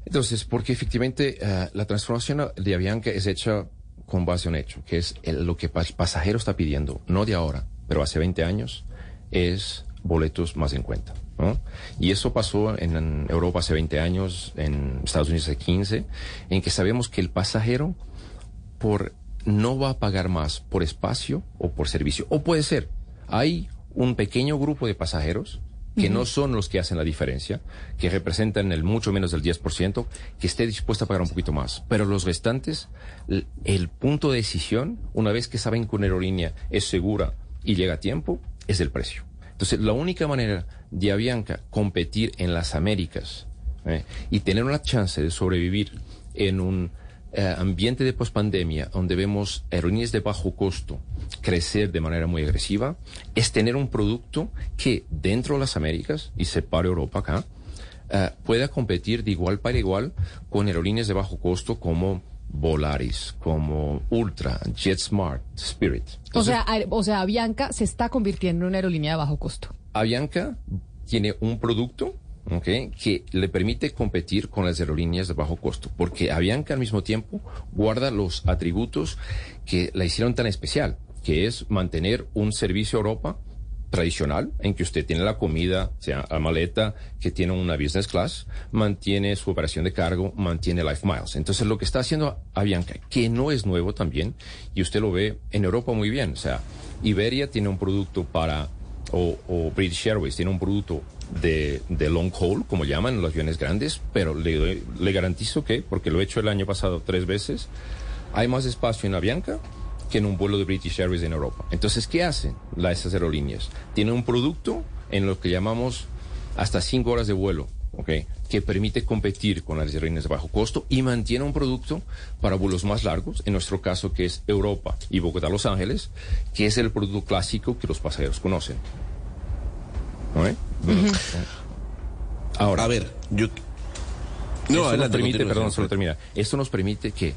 Entonces, porque efectivamente eh, la transformación de Avianca es hecha con base en hecho, que es lo que el pasajero está pidiendo, no de ahora, pero hace 20 años, es boletos más en cuenta. ¿no? Y eso pasó en, en Europa hace 20 años, en Estados Unidos hace 15, en que sabemos que el pasajero por no va a pagar más por espacio o por servicio. O puede ser, hay un pequeño grupo de pasajeros que no son los que hacen la diferencia, que representan el mucho menos del 10%, que esté dispuesto a pagar un poquito más. Pero los restantes, el punto de decisión, una vez que saben que una aerolínea es segura y llega a tiempo, es el precio. Entonces, la única manera de Avianca competir en las Américas ¿eh? y tener una chance de sobrevivir en un eh, ambiente de pospandemia donde vemos aerolíneas de bajo costo crecer de manera muy agresiva es tener un producto que dentro de las Américas y separe Europa acá eh, pueda competir de igual para igual con aerolíneas de bajo costo como Volaris, como Ultra, JetSmart, Spirit. O sea, o sea, Avianca se está convirtiendo en una aerolínea de bajo costo. Avianca tiene un producto que le permite competir con las aerolíneas de bajo costo, porque Avianca al mismo tiempo guarda los atributos que la hicieron tan especial, que es mantener un servicio a Europa tradicional, en que usted tiene la comida, sea, a maleta, que tiene una business class, mantiene su operación de cargo, mantiene Life Miles. Entonces, lo que está haciendo Avianca, que no es nuevo también, y usted lo ve en Europa muy bien, o sea, Iberia tiene un producto para, o, British Airways tiene un producto de, de long haul, como llaman los aviones grandes, pero le, le garantizo que, porque lo he hecho el año pasado tres veces, hay más espacio en Avianca que en un vuelo de British Airways en Europa. Entonces, ¿qué hacen las esas aerolíneas? Tienen un producto en lo que llamamos hasta cinco horas de vuelo, ¿ok? Que permite competir con las aerolíneas de bajo costo y mantiene un producto para vuelos más largos, en nuestro caso que es Europa y Bogotá-Los Ángeles, que es el producto clásico que los pasajeros conocen. ¿Ok? Ahora, A ver, yo... no, adelante, nos permite, perdón, solo termina. Esto nos permite que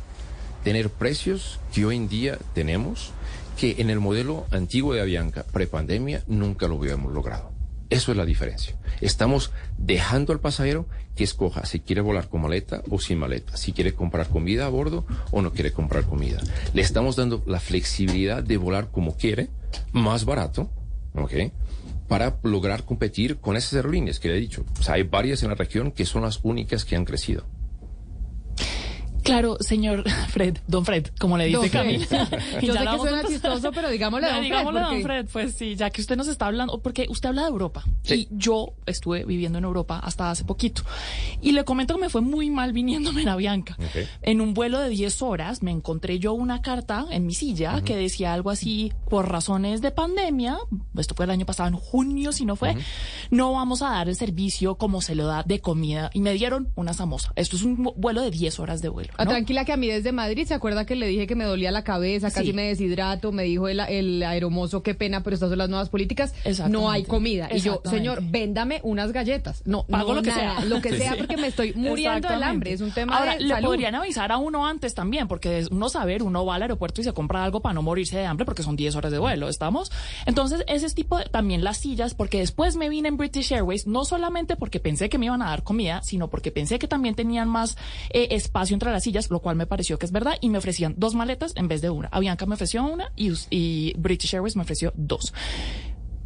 tener precios que hoy en día tenemos, que en el modelo antiguo de Avianca, prepandemia, nunca lo habíamos logrado. Eso es la diferencia. Estamos dejando al pasajero que escoja si quiere volar con maleta o sin maleta, si quiere comprar comida a bordo o no quiere comprar comida. Le estamos dando la flexibilidad de volar como quiere, más barato, ¿ok? Para lograr competir con esas aerolíneas que le he dicho. O sea, hay varias en la región que son las únicas que han crecido. Claro, señor Fred, don Fred, como le dice Don Camila. Fred. Yo sé que suena a- chistoso, pero digámosle No, don Fred, digámosle don porque- Fred, pues sí, ya que usted nos está hablando, porque usted habla de Europa. Y yo estuve viviendo en Europa hasta hace poquito. Y le comento que me fue muy mal viniéndome en Avianca. En un vuelo de 10 horas me encontré yo una carta en mi silla que decía algo así, por razones de pandemia, esto fue el año pasado, en junio, si no fue, no vamos a dar el servicio como se lo da de comida. Y me dieron una samosa. Esto es un vu- vuelo de 10 horas de vuelo. Ah, ¿no? Tranquila que a mí desde Madrid, ¿se acuerda que le dije que me dolía la cabeza, casi Sí. me deshidrato? Me dijo el, el aeromozo, qué pena, pero estas son las nuevas políticas. No hay comida. Y yo, señor, véndame unas galletas. No, Pago no, lo que nada, sea. Lo que Sí, sea, sí. porque me estoy muriendo del hambre. Es un tema Ahora, de le salud. podrían avisar a uno antes también, porque es uno saber, uno va al aeropuerto y se compra algo para no morirse de hambre, porque son 10 horas de vuelo, ¿estamos? Entonces, ese tipo de, también las sillas, porque después me vine en British Airways, no solamente porque pensé que me iban a dar comida, sino porque pensé que también tenían más eh, espacio entre las sillas, lo cual me pareció que es verdad, y me ofrecían dos maletas en vez de una. Avianca me ofreció una y, British Airways me ofreció dos.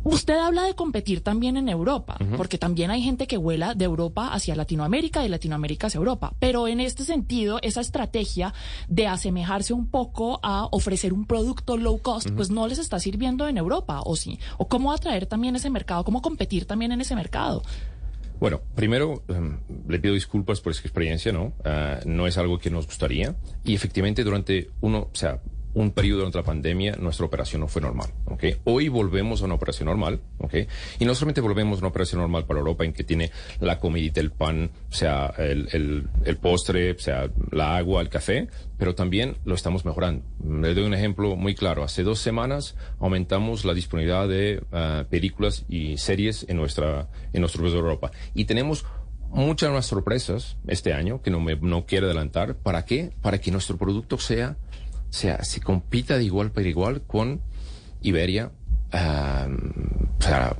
Usted habla de competir también en Europa, porque también hay gente que vuela de Europa hacia Latinoamérica y de Latinoamérica hacia Europa. Pero en este sentido, esa estrategia de asemejarse un poco a ofrecer un producto low cost, pues no les está sirviendo en Europa, ¿o sí? ¿O cómo atraer también ese mercado? ¿Cómo competir también en ese mercado? Bueno, primero em, le pido disculpas por esa experiencia, ¿no? Ah, no es algo que nos gustaría. Y efectivamente durante uno, o sea, un periodo durante la pandemia, nuestra operación no fue normal. Hoy volvemos a una operación normal, ¿ok? Y no solamente volvemos a una operación normal para Europa en que tiene la comidita, el pan, o sea, el, postre, o sea, la agua, el café, pero también lo estamos mejorando. Le doy un ejemplo muy claro. Hace dos semanas aumentamos la disponibilidad de ah, películas y series en nuestra, en nuestro país de Europa. Y tenemos muchas más sorpresas este año que no me no quiero adelantar. ¿Para qué? Para que nuestro producto sea, sea, se compita de igual para igual con Iberia. ah, o sea,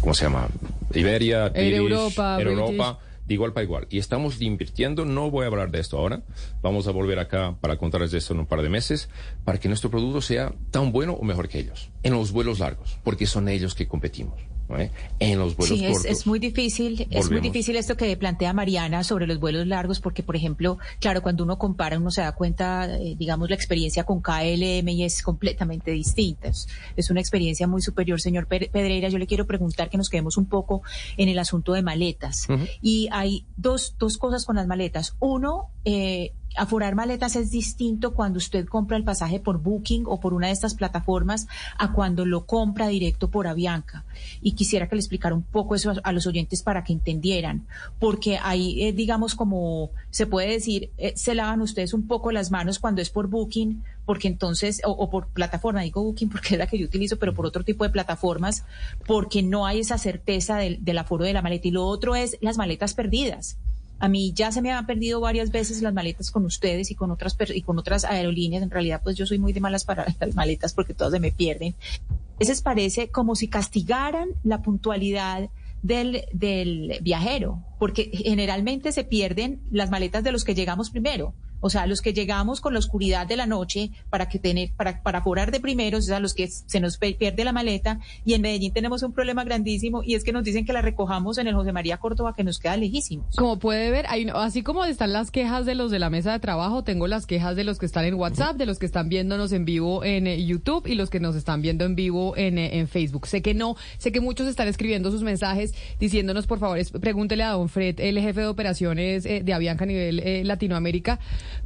¿cómo se llama? Iberia, Air Europa. Europa, de igual para igual. Y estamos invirtiendo, no voy a hablar de esto ahora, vamos a volver acá para contarles de esto en un par de meses, para que nuestro producto sea tan bueno o mejor que ellos, en los vuelos largos, porque son ellos que competimos. ¿Eh? En los vuelos Sí, es, cortos. es muy difícil, es muy difícil esto que plantea Mariana sobre los vuelos largos, porque, por ejemplo, claro, cuando uno compara, uno se da cuenta, eh, digamos, la experiencia con KLM y es completamente distinta. Es, es una experiencia muy superior, señor Pe- Pedreira. Yo le quiero preguntar que nos quedemos un poco en el asunto de maletas. Y hay dos, dos cosas con las maletas. Uno, eh, aforar maletas es distinto cuando usted compra el pasaje por Booking o por una de estas plataformas a cuando lo compra directo por Avianca. Y quisiera que le explicara un poco eso a, los oyentes para que entendieran, porque ahí, eh, digamos, como se puede decir, eh, se lavan ustedes un poco las manos cuando es por Booking, porque entonces, o, por plataforma, digo Booking porque es la que yo utilizo, pero por otro tipo de plataformas, porque no hay esa certeza del aforo de la maleta. Y lo otro es las maletas perdidas. A mí ya se me han perdido varias veces las maletas con ustedes y con otras y con otras aerolíneas. En realidad, pues yo soy muy de malas para las maletas porque todas se me pierden. A veces parece como si castigaran la puntualidad del, del viajero, porque generalmente se pierden las maletas de los que llegamos primero. O sea, los que llegamos con la oscuridad de la noche para que tener, para, para forar de primeros, o sea, los que se nos pierde la maleta. Y en Medellín tenemos un problema grandísimo y es que nos dicen que la recojamos en el José María Córdoba, que nos queda lejísimos. Como puede ver, hay, así como están las quejas de los de la mesa de trabajo, tengo las quejas de los que están en WhatsApp, de los que están viéndonos en vivo en eh, YouTube y los que nos están viendo en vivo en, eh, en Facebook. Sé que no, sé que muchos están escribiendo sus mensajes diciéndonos, por favor, es- pregúntele a don Fred, el jefe de operaciones eh, de Avianca a nivel Latinoamérica,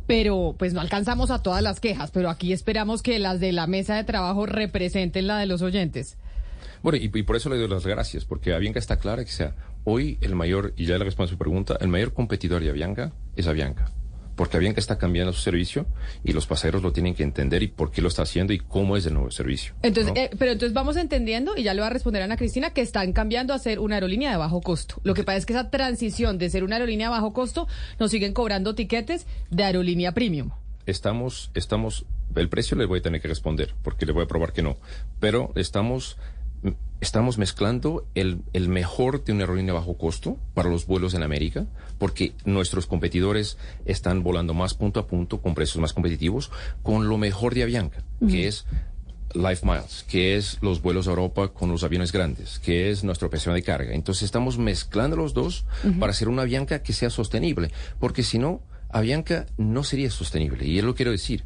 pero pues no alcanzamos a todas las quejas, pero aquí esperamos que las de la mesa de trabajo representen la de los oyentes. Bueno, y, por eso le doy las gracias, porque Avianca está clara que sea hoy el mayor, y ya le respondo a su pregunta, el mayor competidor de Avianca es Avianca. Porque Avianca está cambiando su servicio y los pasajeros lo tienen que entender y por qué lo está haciendo y cómo es el nuevo servicio. Entonces, ¿no? eh, pero entonces vamos entendiendo, y ya le voy a responder a Ana Cristina, que están cambiando a ser una aerolínea de bajo costo. Lo que pasa es que esa transición de ser una aerolínea de bajo costo nos siguen cobrando tiquetes de aerolínea premium. estamos, estamos, el precio le voy a tener que responder, porque le voy a probar que no, pero estamos, estamos mezclando el, el mejor de una aerolínea bajo costo para los vuelos en América, porque nuestros competidores están volando más punto a punto con precios más competitivos, con lo mejor de Avianca, que es Life Miles, que es los vuelos a Europa con los aviones grandes, que es nuestra operación de carga. Entonces estamos mezclando los dos para hacer una Avianca que sea sostenible, porque si no, Avianca no sería sostenible. Y yo lo quiero decir.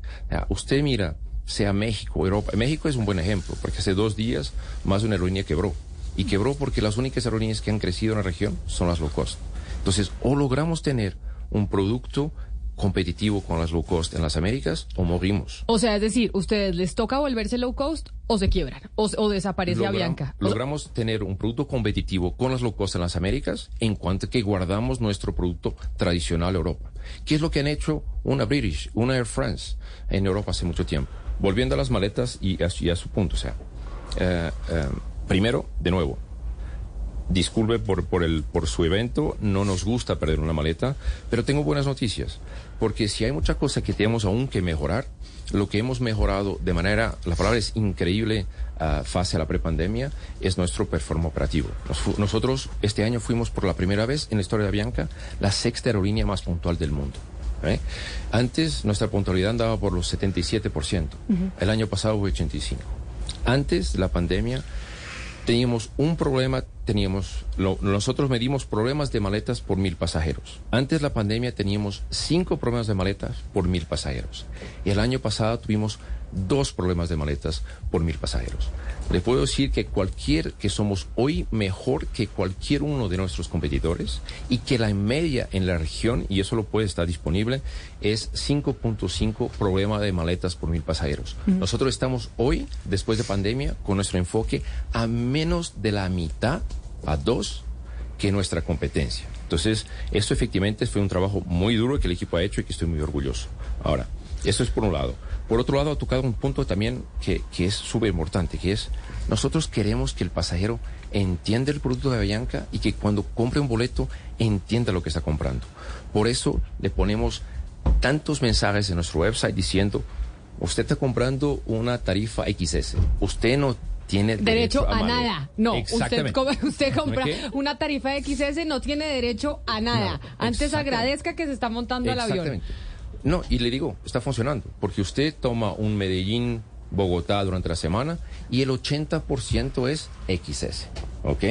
Usted mira, sea México, Europa. México es un buen ejemplo, porque hace dos días más de una aerolínea quebró. Y quebró porque las únicas aerolíneas que han crecido en la región son las low cost. Entonces, o logramos tener un producto competitivo con las low cost en las Américas o morimos. O sea, es decir, ¿ustedes les toca volverse low cost o se quiebran? ¿O, o desaparece Logram- Avianca? Logramos tener un producto competitivo con las low cost en las Américas en cuanto que guardamos nuestro producto tradicional Europa. ¿Qué es lo que han hecho una British, una Air France en Europa hace mucho tiempo? Volviendo a las maletas y a, y a su punto, o sea, eh, eh, primero, de nuevo, disculpe por, por, el, por su evento, no nos gusta perder una maleta, pero tengo buenas noticias, porque si hay mucha cosa que tenemos aún que mejorar, lo que hemos mejorado de manera, la palabra es increíble, ah, fase a la prepandemia, es nuestro performance operativo. Nos nosotros este año fuimos por la primera vez en la historia de Avianca la sexta aerolínea más puntual del mundo. ¿Eh? Antes nuestra puntualidad andaba por los 77%, el año pasado fue 85%. Antes la pandemia teníamos un problema, teníamos, lo- nosotros medimos problemas de maletas por mil pasajeros. Antes la pandemia teníamos cinco problemas de maletas por mil pasajeros. Y el año pasado tuvimos dos problemas de maletas por mil pasajeros. Le puedo decir que cualquier, que somos hoy mejor que cualquier uno de nuestros competidores y que la media en la región, y eso lo puede estar disponible, es 5.5 problema de maletas por mil pasajeros. Ujú. Nosotros estamos hoy, después de pandemia, con nuestro enfoque a menos de la mitad, a dos, que nuestra competencia. Entonces, esto efectivamente fue un trabajo muy duro que el equipo ha hecho y que estoy muy orgulloso. Ahora, eso es por un lado. Por otro lado, ha tocado un punto también que, que es súper importante, que es, nosotros queremos que el pasajero entienda el producto de Avianca y que cuando compre un boleto entienda lo que está comprando. Por eso le ponemos tantos mensajes en nuestro website diciendo, usted está comprando una tarifa XS, usted no tiene Derecho a maleta". nada. No, usted, usted compra una tarifa XS, no tiene derecho a nada. Antes agradezca que se está montando al avión. No, y le digo, está funcionando, porque usted toma un Medellín, Bogotá durante la semana y el 80% es XS, ¿ok?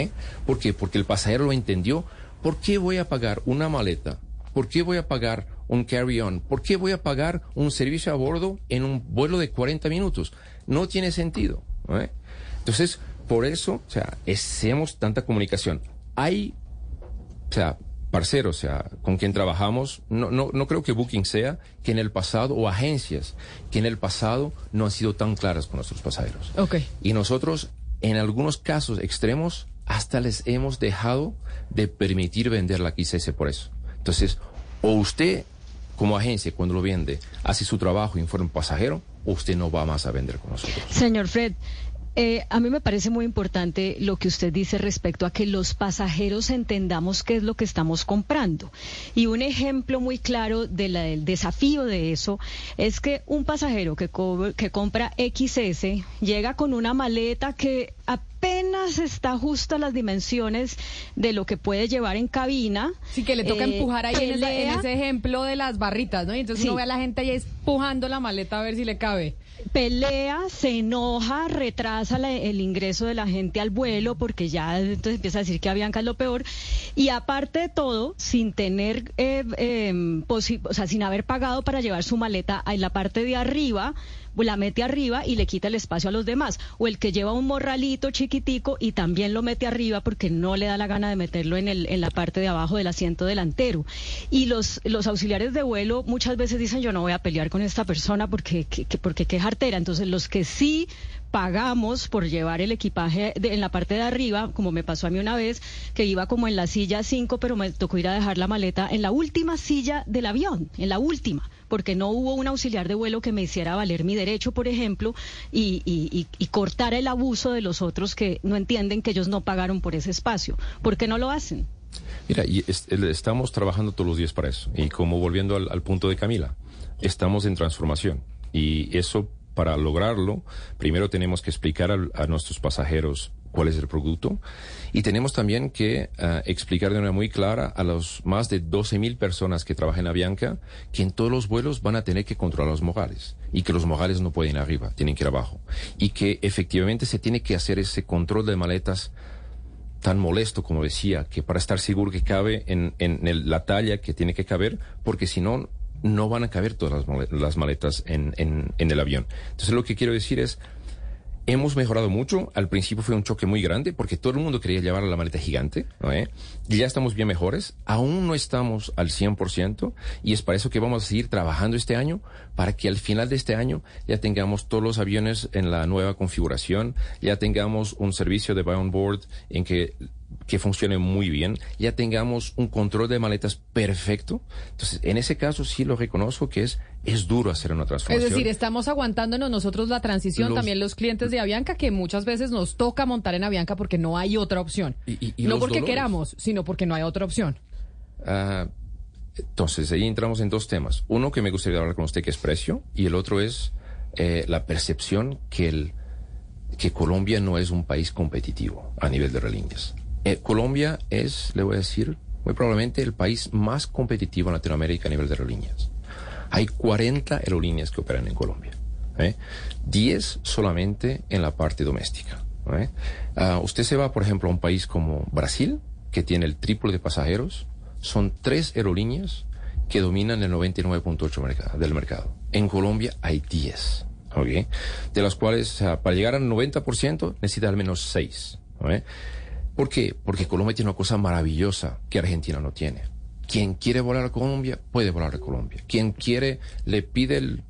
¿Por qué? Porque el pasajero lo entendió. ¿Por qué voy a pagar una maleta? ¿Por qué voy a pagar un carry-on? ¿Por qué voy a pagar un servicio a bordo en un vuelo de 40 minutos? No tiene sentido. ¿eh? Entonces, por eso, o sea, hacemos tanta comunicación. Hay o sea, parcero, o sea, con quien trabajamos, no, no, no creo que Booking sea que en el pasado, o agencias, que en el pasado no han sido tan claras con nuestros pasajeros. Ok. Y nosotros, en algunos casos extremos, hasta les hemos dejado de permitir vender la XS por eso. Entonces, o usted, como agencia, cuando lo vende, hace su trabajo y informa al pasajero, o usted no va más a vender con nosotros. Señor Fred, eh, a mí me parece muy importante lo que usted dice respecto a que los pasajeros entendamos qué es lo que estamos comprando. Y un ejemplo muy claro de la- del desafío de eso es que un pasajero que, co- que compra XS llega con una maleta que apenas está justa a las dimensiones de lo que puede llevar en cabina. Sí, que le toca Eh, empujar ahí en, esa- en ese ejemplo de las barritas, ¿no? Y entonces Sí. uno ve a la gente ahí empujando la maleta a ver si le cabe. pelea, se enoja, retrasa la- el ingreso de la gente al vuelo porque ya entonces empieza a decir que Avianca es lo peor y aparte de todo, sin tener, eh, eh, o sea, sin haber pagado para llevar su maleta en la parte de arriba, la mete arriba y le quita el espacio a los demás. O el que lleva un morralito chiquitico y también lo mete arriba porque no le da la gana de meterlo en, el, en la parte de abajo del asiento delantero. Y los, los auxiliares de vuelo muchas veces dicen yo no voy a pelear con esta persona porque, que, que- porque qué jartera. Entonces los que sí pagamos por llevar el equipaje de- en la parte de arriba, como me pasó a mí una vez, que iba como en la silla 5, pero me tocó ir a dejar la maleta en la última silla del avión, en la última, porque no hubo un auxiliar de vuelo que me hiciera valer mi derecho, por ejemplo, y, y, y, y cortar el abuso de los otros que no entienden que ellos no pagaron por ese espacio. ¿Por qué no lo hacen? Mira, y estamos trabajando todos los días para eso. Y como volviendo al punto de Camila, estamos en transformación. Y eso, para lograrlo, primero tenemos que explicar a, nuestros pasajeros cuál es el producto. Y tenemos también que ah, explicar de manera muy clara a los más de 12 mil personas que trabajan en Avianca que en todos los vuelos van a tener que controlar los mogales. Y que los mogales no pueden ir arriba, tienen que ir abajo. Y que efectivamente se tiene que hacer ese control de maletas tan molesto como decía, que para estar seguro que cabe en, la talla que tiene que caber, porque si no, no van a caber todas las male- las maletas en, el avión. Entonces lo que quiero decir es, hemos mejorado mucho. Al principio fue un choque muy grande porque todo el mundo quería llevar la maleta gigante. ¿no, eh? Ya estamos bien mejores. Aún no estamos al 100% y es para eso que vamos a seguir trabajando este año para que al final de este año ya tengamos todos los aviones en la nueva configuración, ya tengamos un servicio de buy on board en que que funcione muy bien, ya tengamos un control de maletas perfecto. Entonces, en ese caso sí lo reconozco que es, es duro hacer una Es transformación. decir, estamos aguantándonos nosotros la transición, Los- también los clientes de Avianca, que muchas veces nos toca montar en Avianca porque no hay otra opción. Y- y no porque dolores. queramos, sino porque no hay otra opción. Ah, entonces, ahí entramos en dos temas. Uno que me gustaría hablar con usted, que es precio, y el otro es eh, la percepción que, el, que Colombia no es un país competitivo a nivel de aerolíneas. Eh, Colombia es, le voy a decir, muy probablemente el país más competitivo en Latinoamérica a nivel de aerolíneas. Hay 40 aerolíneas que operan en Colombia. ¿eh? 10 solamente en la parte doméstica. ¿eh? Ah, usted se va, por ejemplo, a un país como Brasil, que tiene el triple de pasajeros. Son tres aerolíneas que dominan el 99.8 mercado- del mercado. En Colombia hay 10. ¿ok? De las cuales, sea, para llegar al 90% necesita al menos 6. ¿Por qué? Porque Colombia tiene una cosa maravillosa que Argentina no tiene. Quien quiere volar a Colombia, puede volar a Colombia. Quien quiere, le pide el,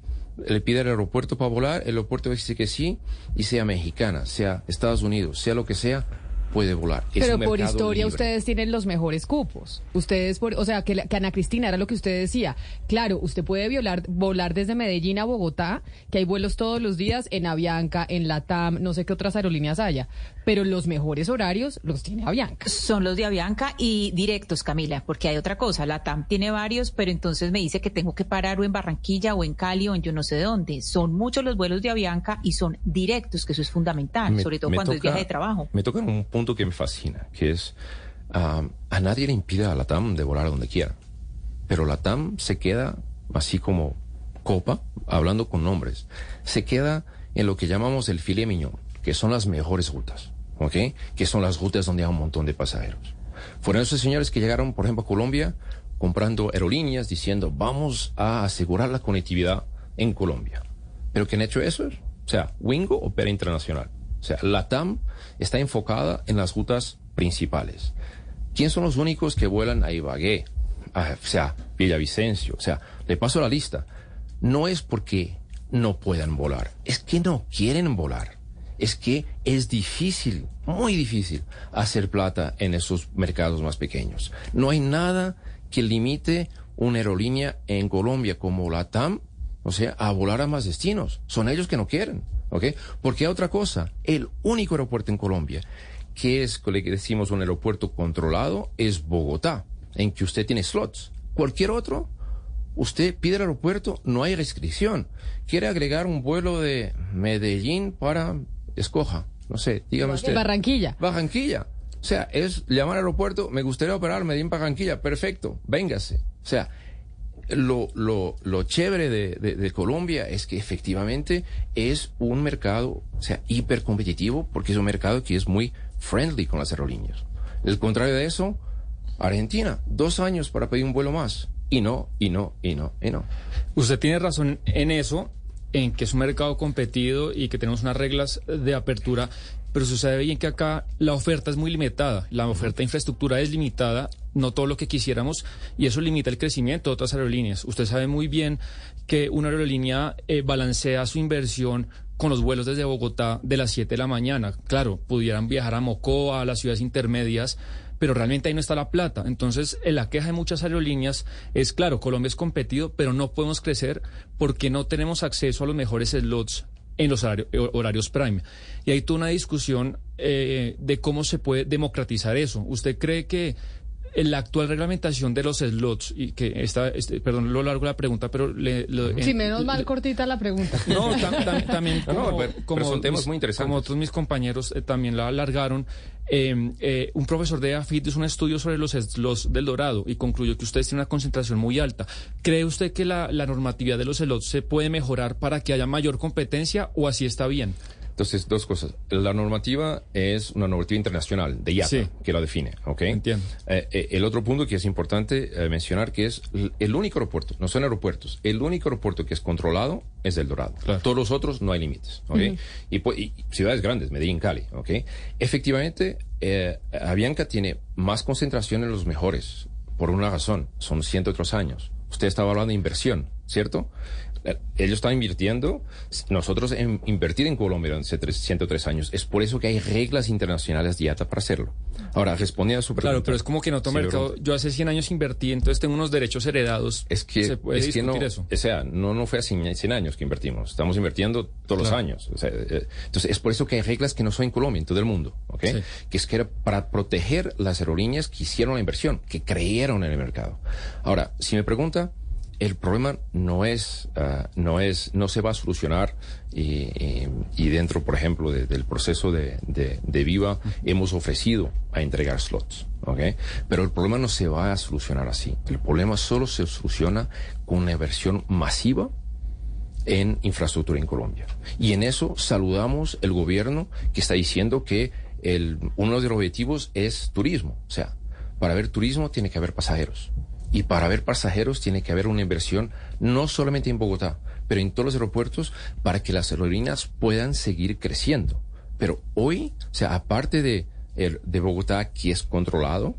le pide al aeropuerto para volar, el aeropuerto dice que sí, y sea mexicana, sea Estados Unidos, sea lo que sea, puede volar. Es Pero un por historia libre. ustedes tienen los mejores cupos. Ustedes, por, o sea, que, la- que Ana Cristina era lo que usted decía. Claro, usted puede violar, volar desde Medellín a Bogotá, que hay vuelos todos los días en Avianca, en Latam, no sé qué otras aerolíneas haya. Pero los mejores horarios los tiene Avianca. Son los de Avianca y directos, Camila, porque hay otra cosa. La TAM tiene varios, pero entonces me dice que tengo que parar o en Barranquilla o en Cali o en yo no sé dónde. Son muchos los vuelos de Avianca y son directos, que eso es fundamental, Me- sobre todo cuando es viaje de trabajo. Me toca en un punto que me fascina, que es a nadie le impide a la TAM de volar donde quiera, pero la TAM se queda así como copa, hablando con nombres, se queda en lo que llamamos el filet mignon, que son las mejores rutas, ¿ok? Que son las rutas donde hay un montón de pasajeros. Fueron esos señores que llegaron, por ejemplo, a Colombia comprando aerolíneas diciendo vamos a asegurar la conectividad en Colombia. Pero que han hecho eso, o sea, Wingo opera internacional. O sea, la TAM está enfocada en las rutas principales. ¿Quién son los únicos que vuelan a Ibagué? A- o sea, Villavicencio. O sea, le paso la lista. No es porque no puedan volar, es que no quieren volar. Es que es difícil, muy difícil, hacer plata en esos mercados más pequeños. No hay nada que limite una aerolínea en Colombia como la TAM, o sea, a volar a más destinos. Son ellos que no quieren, ¿ok? Porque otra cosa, el único aeropuerto en Colombia que es, le decimos, un aeropuerto controlado, es Bogotá, en que usted tiene slots. Cualquier otro, usted pide el aeropuerto, no hay restricción. Quiere agregar un vuelo de Medellín para escoja, no sé, dígame usted. Barranquilla. Barranquilla. O sea, es llamar al aeropuerto, me gustaría operar Medellín Barranquilla, perfecto, véngase. O sea, lo, lo, lo chévere de, de- de Colombia es que efectivamente es un mercado, o sea, hiper competitivo, porque es un mercado que es muy friendly con las aerolíneas. El contrario de eso, Argentina, dos años para pedir un vuelo más. Y no, y no, y no, y no. Usted tiene razón en eso, en que es un mercado competido y que tenemos unas reglas de apertura, pero sucede bien que acá la oferta es muy limitada, la oferta de infraestructura es limitada, no todo lo que quisiéramos, y eso limita el crecimiento de otras aerolíneas. Usted sabe muy bien que una aerolínea eh, balancea su inversión con los vuelos desde Bogotá de las 7 de la mañana. Claro, pudieran viajar a Mocoa, a las ciudades intermedias, pero realmente ahí no está la plata. Entonces, eh, la queja de muchas aerolíneas es, claro, Colombia es competido, pero no podemos crecer porque no tenemos acceso a los mejores slots en los eh, horarios prime. Y hay toda una discusión eh, de cómo se puede democratizar eso. ¿Usted cree que en la actual reglamentación de los slots, y que está, este, perdón lo largo la pregunta, pero le, lo- en- menos mal cortita la pregunta. no, tam- tam- también No, como, pero- pero como son temas mis- muy interesantes. Como otros mis compañeros eh, también la alargaron. eh, eh, un profesor de AFIT hizo un estudio sobre los slots del Dorado y concluyó que ustedes tienen una concentración muy alta. ¿Cree usted que la, la normatividad de los slots se puede mejorar para que haya mayor competencia o así está bien? Entonces, dos cosas. La normativa es una normativa internacional de IATA Sí. que la define, ¿ok? Entiendo. Eh, eh, el otro punto que es importante eh, mencionar que es el único aeropuerto, no son aeropuertos, el único aeropuerto que es controlado es el Dorado. Todos los otros no hay límites, ¿ok? Y, pu- y ciudades grandes, Medellín, Cali, ¿ok? Efectivamente, eh, Avianca tiene más concentración en los mejores, por una razón, son 103 años. Usted estaba hablando de inversión, ¿cierto? Ellos están invirtiendo, nosotros en invertir en Colombia durante tres- 103 años. Es por eso que hay reglas internacionales de IATA para hacerlo. Ahora, respondiendo a su pregunta. Claro, pero es como que en otro Sí, mercado, yo hace 100 años invertí, entonces tengo unos derechos heredados. Es que, se puede es que no, eso. o sea, no, no fue hace 100 años que invertimos, estamos invirtiendo todos los años. O sea, eh, entonces, es por eso que hay reglas que no son en Colombia, en todo el mundo, ¿ok? Sí. Que es que era para proteger las aerolíneas que hicieron la inversión, que creyeron en el mercado. Ahora, si me pregunta, el problema no es, ah, no es, no se va a solucionar y, y- y dentro, por ejemplo, de- del proceso de, de- de Viva hemos ofrecido a entregar slots, ¿ok? Pero el problema no se va a solucionar así. El problema solo se soluciona con una inversión masiva en infraestructura en Colombia. Y en eso saludamos el gobierno que está diciendo que el, uno de los objetivos es turismo. O sea, para haber turismo tiene que haber pasajeros. Y para haber pasajeros tiene que haber una inversión no solamente en Bogotá, pero en todos los aeropuertos para que las aerolíneas puedan seguir creciendo. Pero hoy, o sea, aparte de, de Bogotá, que es controlado,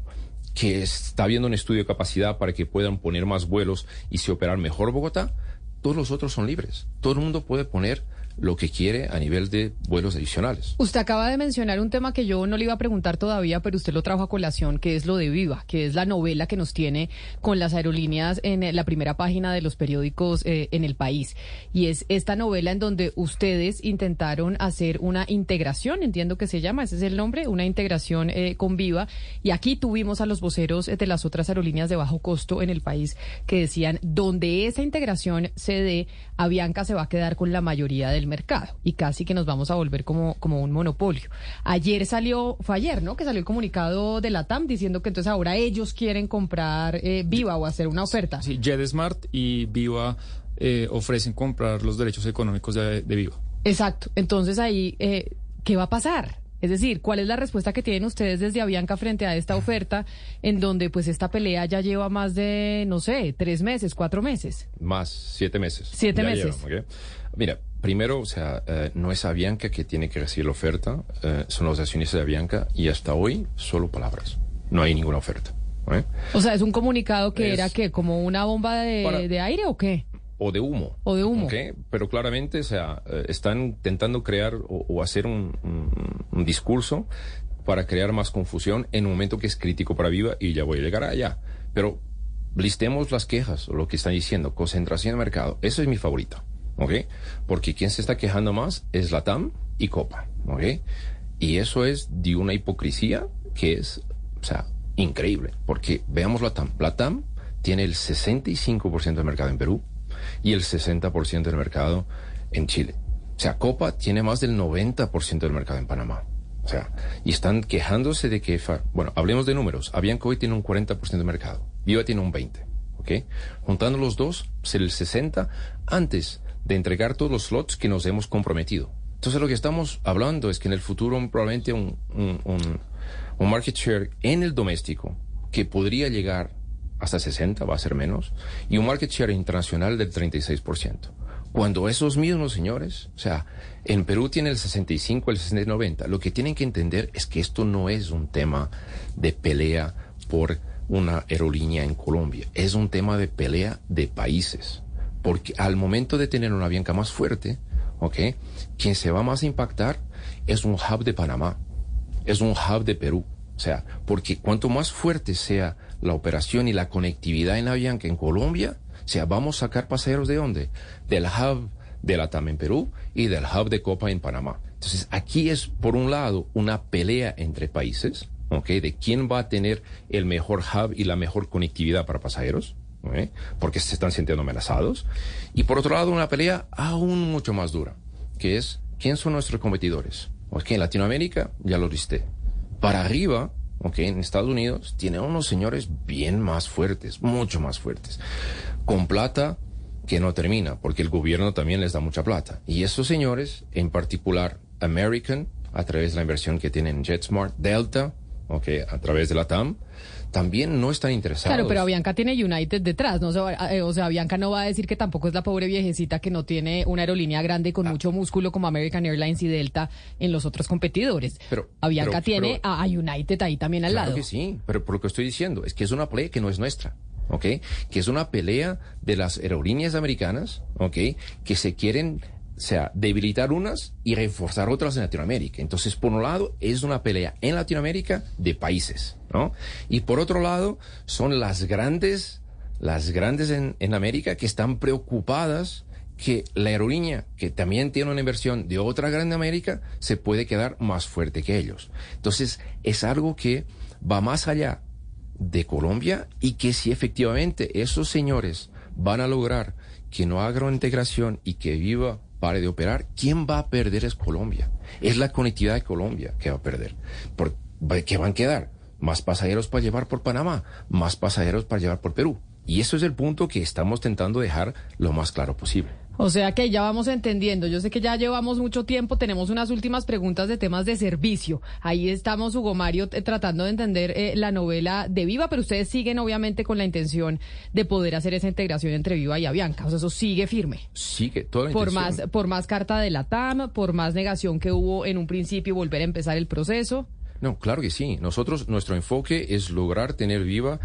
que está habiendo un estudio de capacidad para que puedan poner más vuelos y se operar mejor Bogotá, todos los otros son libres. Todo el mundo puede poner lo que quiere a nivel de vuelos adicionales. Usted acaba de mencionar un tema que yo no le iba a preguntar todavía, pero usted lo trajo a colación, que es lo de Viva, que es la novela que nos tiene con las aerolíneas en eh, la primera página de los periódicos eh, en el país. Y es esta novela en donde ustedes intentaron hacer una integración, entiendo que se llama, ese es el nombre, una integración eh, con Viva. Y aquí tuvimos a los voceros eh, de las otras aerolíneas de bajo costo en el país que decían, donde esa integración se dé, Avianca se va a quedar con la mayoría del mercado y casi que nos vamos a volver como, como un monopolio. Ayer salió, fue ayer, ¿no? Que salió el comunicado de la TAM diciendo que entonces ahora ellos quieren comprar eh, Viva o hacer una oferta. Sí, JetSmart y Viva eh, ofrecen comprar los derechos económicos de, de Viva. Exacto. Entonces ahí, eh, ¿qué va a pasar? Es decir, ¿cuál es la respuesta que tienen ustedes desde Avianca frente a esta oferta en donde pues esta pelea ya lleva más de, no sé, tres meses, cuatro meses? Más siete meses. Siete Ya meses. Mira, primero, o sea, eh, no es Avianca que tiene que recibir la oferta, eh, son los accionistas de Avianca y hasta hoy solo palabras. No hay ninguna oferta. ¿eh? O sea, es un comunicado que Es- era que como una bomba de, Para- de aire o qué? o de humo. O de humo. ¿ok? Pero claramente, o sea, eh, están intentando crear o, o hacer un, un- un discurso para crear más confusión en un momento que es crítico para Viva y ya voy a llegar allá. Pero listemos las quejas o lo que están diciendo, concentración de mercado. Eso es mi favorito, ¿ok? Porque quien se está quejando más es la TAM y Copa, ¿ok? Y eso es de una hipocresía que es, o sea, increíble. Porque veamos la TAM. La TAM tiene el 65% del mercado en Perú y el 60% del mercado en Chile. O sea, Copa tiene más del 90% del mercado en Panamá. O sea, y están quejándose de que, bueno, hablemos de números. Avianca hoy tiene un 40% de mercado. Viva tiene un 20%. ¿Ok? Juntando los dos, el 60% antes de entregar todos los slots que nos hemos comprometido. Entonces, lo que estamos hablando es que en el futuro probablemente un, un, un- market share en el doméstico que podría llegar hasta 60, va a ser menos, y un market share internacional del 36%. Cuando esos mismos señores, o sea, en Perú tiene el 65, el 60 y 90, lo que tienen que entender es que esto no es un tema de pelea por una aerolínea en Colombia, es un tema de pelea de países. Porque al momento de tener una Avianca más fuerte, ¿ok? Quien se va más a impactar es un hub de Panamá, es un hub de Perú. O sea, porque cuanto más fuerte sea la operación y la conectividad en Avianca en Colombia, o sea, vamos a sacar pasajeros de dónde? Del hub de la TAM en Perú y del hub de Copa en Panamá. Entonces, aquí es, por un lado, una pelea entre países, ¿ok? De quién va a tener el mejor hub y la mejor conectividad para pasajeros, ¿ok? Porque se están sintiendo amenazados. Y por otro lado, una pelea aún mucho más dura, que es, ¿quién son nuestros competidores? Ok, en Latinoamérica, ya lo listé. Para arriba, ok, en Estados Unidos, tiene unos señores bien más fuertes, mucho más fuertes, con plata que no termina, porque el gobierno también les da mucha plata. Y esos señores, en particular, American, a través de la inversión que tiene en JetSmart, Delta, ok, a través de la TAM, también no están interesados. Claro, pero Avianca tiene United detrás, ¿no? O sea, eh, sea, Avianca no va a decir que tampoco es la pobre viejecita que no tiene una aerolínea grande con mucho músculo como American Airlines y Delta en los otros competidores. Pero, Avianca pero- tiene pero- a United ahí también al Claro lado. que sí, pero por lo que estoy diciendo es que es una pelea que no es nuestra, ¿ok? Que es una pelea de las aerolíneas americanas, ¿ok? Que se quieren, sea, debilitar unas y reforzar otras en Latinoamérica. Entonces, por un lado, es una pelea en Latinoamérica de países, ¿no? Y por otro lado, son las grandes, las grandes en, en América que están preocupadas que la aerolínea, que también tiene una inversión de otra grande América, se puede quedar más fuerte que ellos. Entonces, es algo que va más allá de Colombia y que si efectivamente esos señores van a lograr que no haga una integración y que Viva pare de operar, ¿quién va a perder es Colombia? Es la conectividad de Colombia que va a perder. Por, ¿Qué van a quedar? Más pasajeros para llevar por Panamá, más pasajeros para llevar por Perú. Y eso es el punto que estamos tentando dejar lo más claro posible. O sea que ya vamos entendiendo. Yo sé que ya llevamos mucho tiempo, tenemos unas últimas preguntas de temas de servicio. Ahí estamos, Hugo Mario, eh, tratando de entender eh, la novela de Viva, pero ustedes siguen obviamente con la intención de poder hacer esa integración entre Viva y Avianca. O sea, eso sigue firme. Sí, que toda la Por intención. más, por más carta de la TAM, por más negación que hubo en un principio y volver a empezar el proceso. No, claro que sí. Nosotros, nuestro enfoque es lograr tener Viva,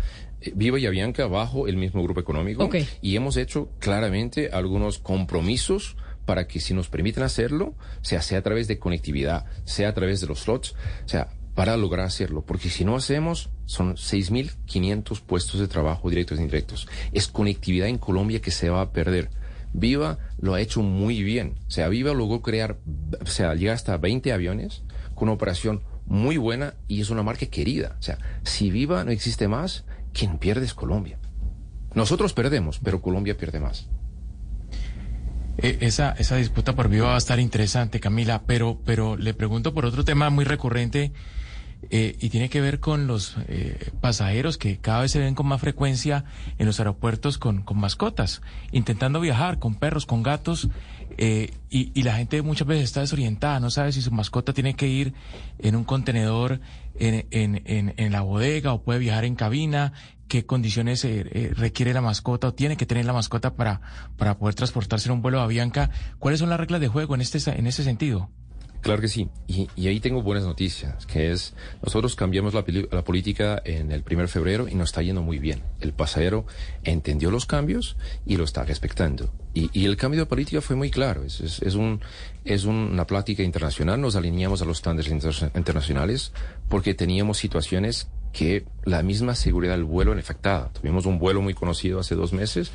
Viva y Avianca bajo el mismo grupo económico. Ok. Y hemos hecho claramente algunos compromisos para que si nos permiten hacerlo, sea, sea a través de conectividad, sea a través de los slots, sea, para lograr hacerlo. Porque si no hacemos, son 6.500 puestos de trabajo directos e indirectos. Es conectividad en Colombia que se va a perder. Viva lo ha hecho muy bien. O sea, Viva logró crear, o sea, llega hasta 20 aviones con una operación muy buena y es una marca querida. O sea, si Viva no existe más, quien pierde es Colombia. Nosotros perdemos, pero Colombia pierde más. Eh, esa, esa disputa por viva va a estar interesante, Camila, pero, pero le pregunto por otro tema muy recurrente eh, y tiene que ver con los eh, pasajeros que cada vez se ven con más frecuencia en los aeropuertos con, con mascotas, intentando viajar con perros, con gatos, eh, y la gente muchas veces está desorientada, no sabe si su mascota tiene que ir en un contenedor en, en, en, en la bodega o puede viajar en cabina, qué condiciones eh, eh, requiere la mascota o tiene que tener la mascota para, para poder transportarse en un vuelo a Avianca. ¿Cuáles son las reglas de juego en este, en ese sentido? Claro que sí. Y, ahí tengo buenas noticias, que es, nosotros cambiamos la, la política en el primer febrero y nos está yendo muy bien. El pasajero entendió los cambios y lo está respetando. Y, y el cambio de política fue muy claro. Es, es, un, es una plática internacional. Nos alineamos a los estándares inter- internacionales porque teníamos situaciones que la misma seguridad del vuelo era afectada. Tuvimos un vuelo muy conocido hace dos meses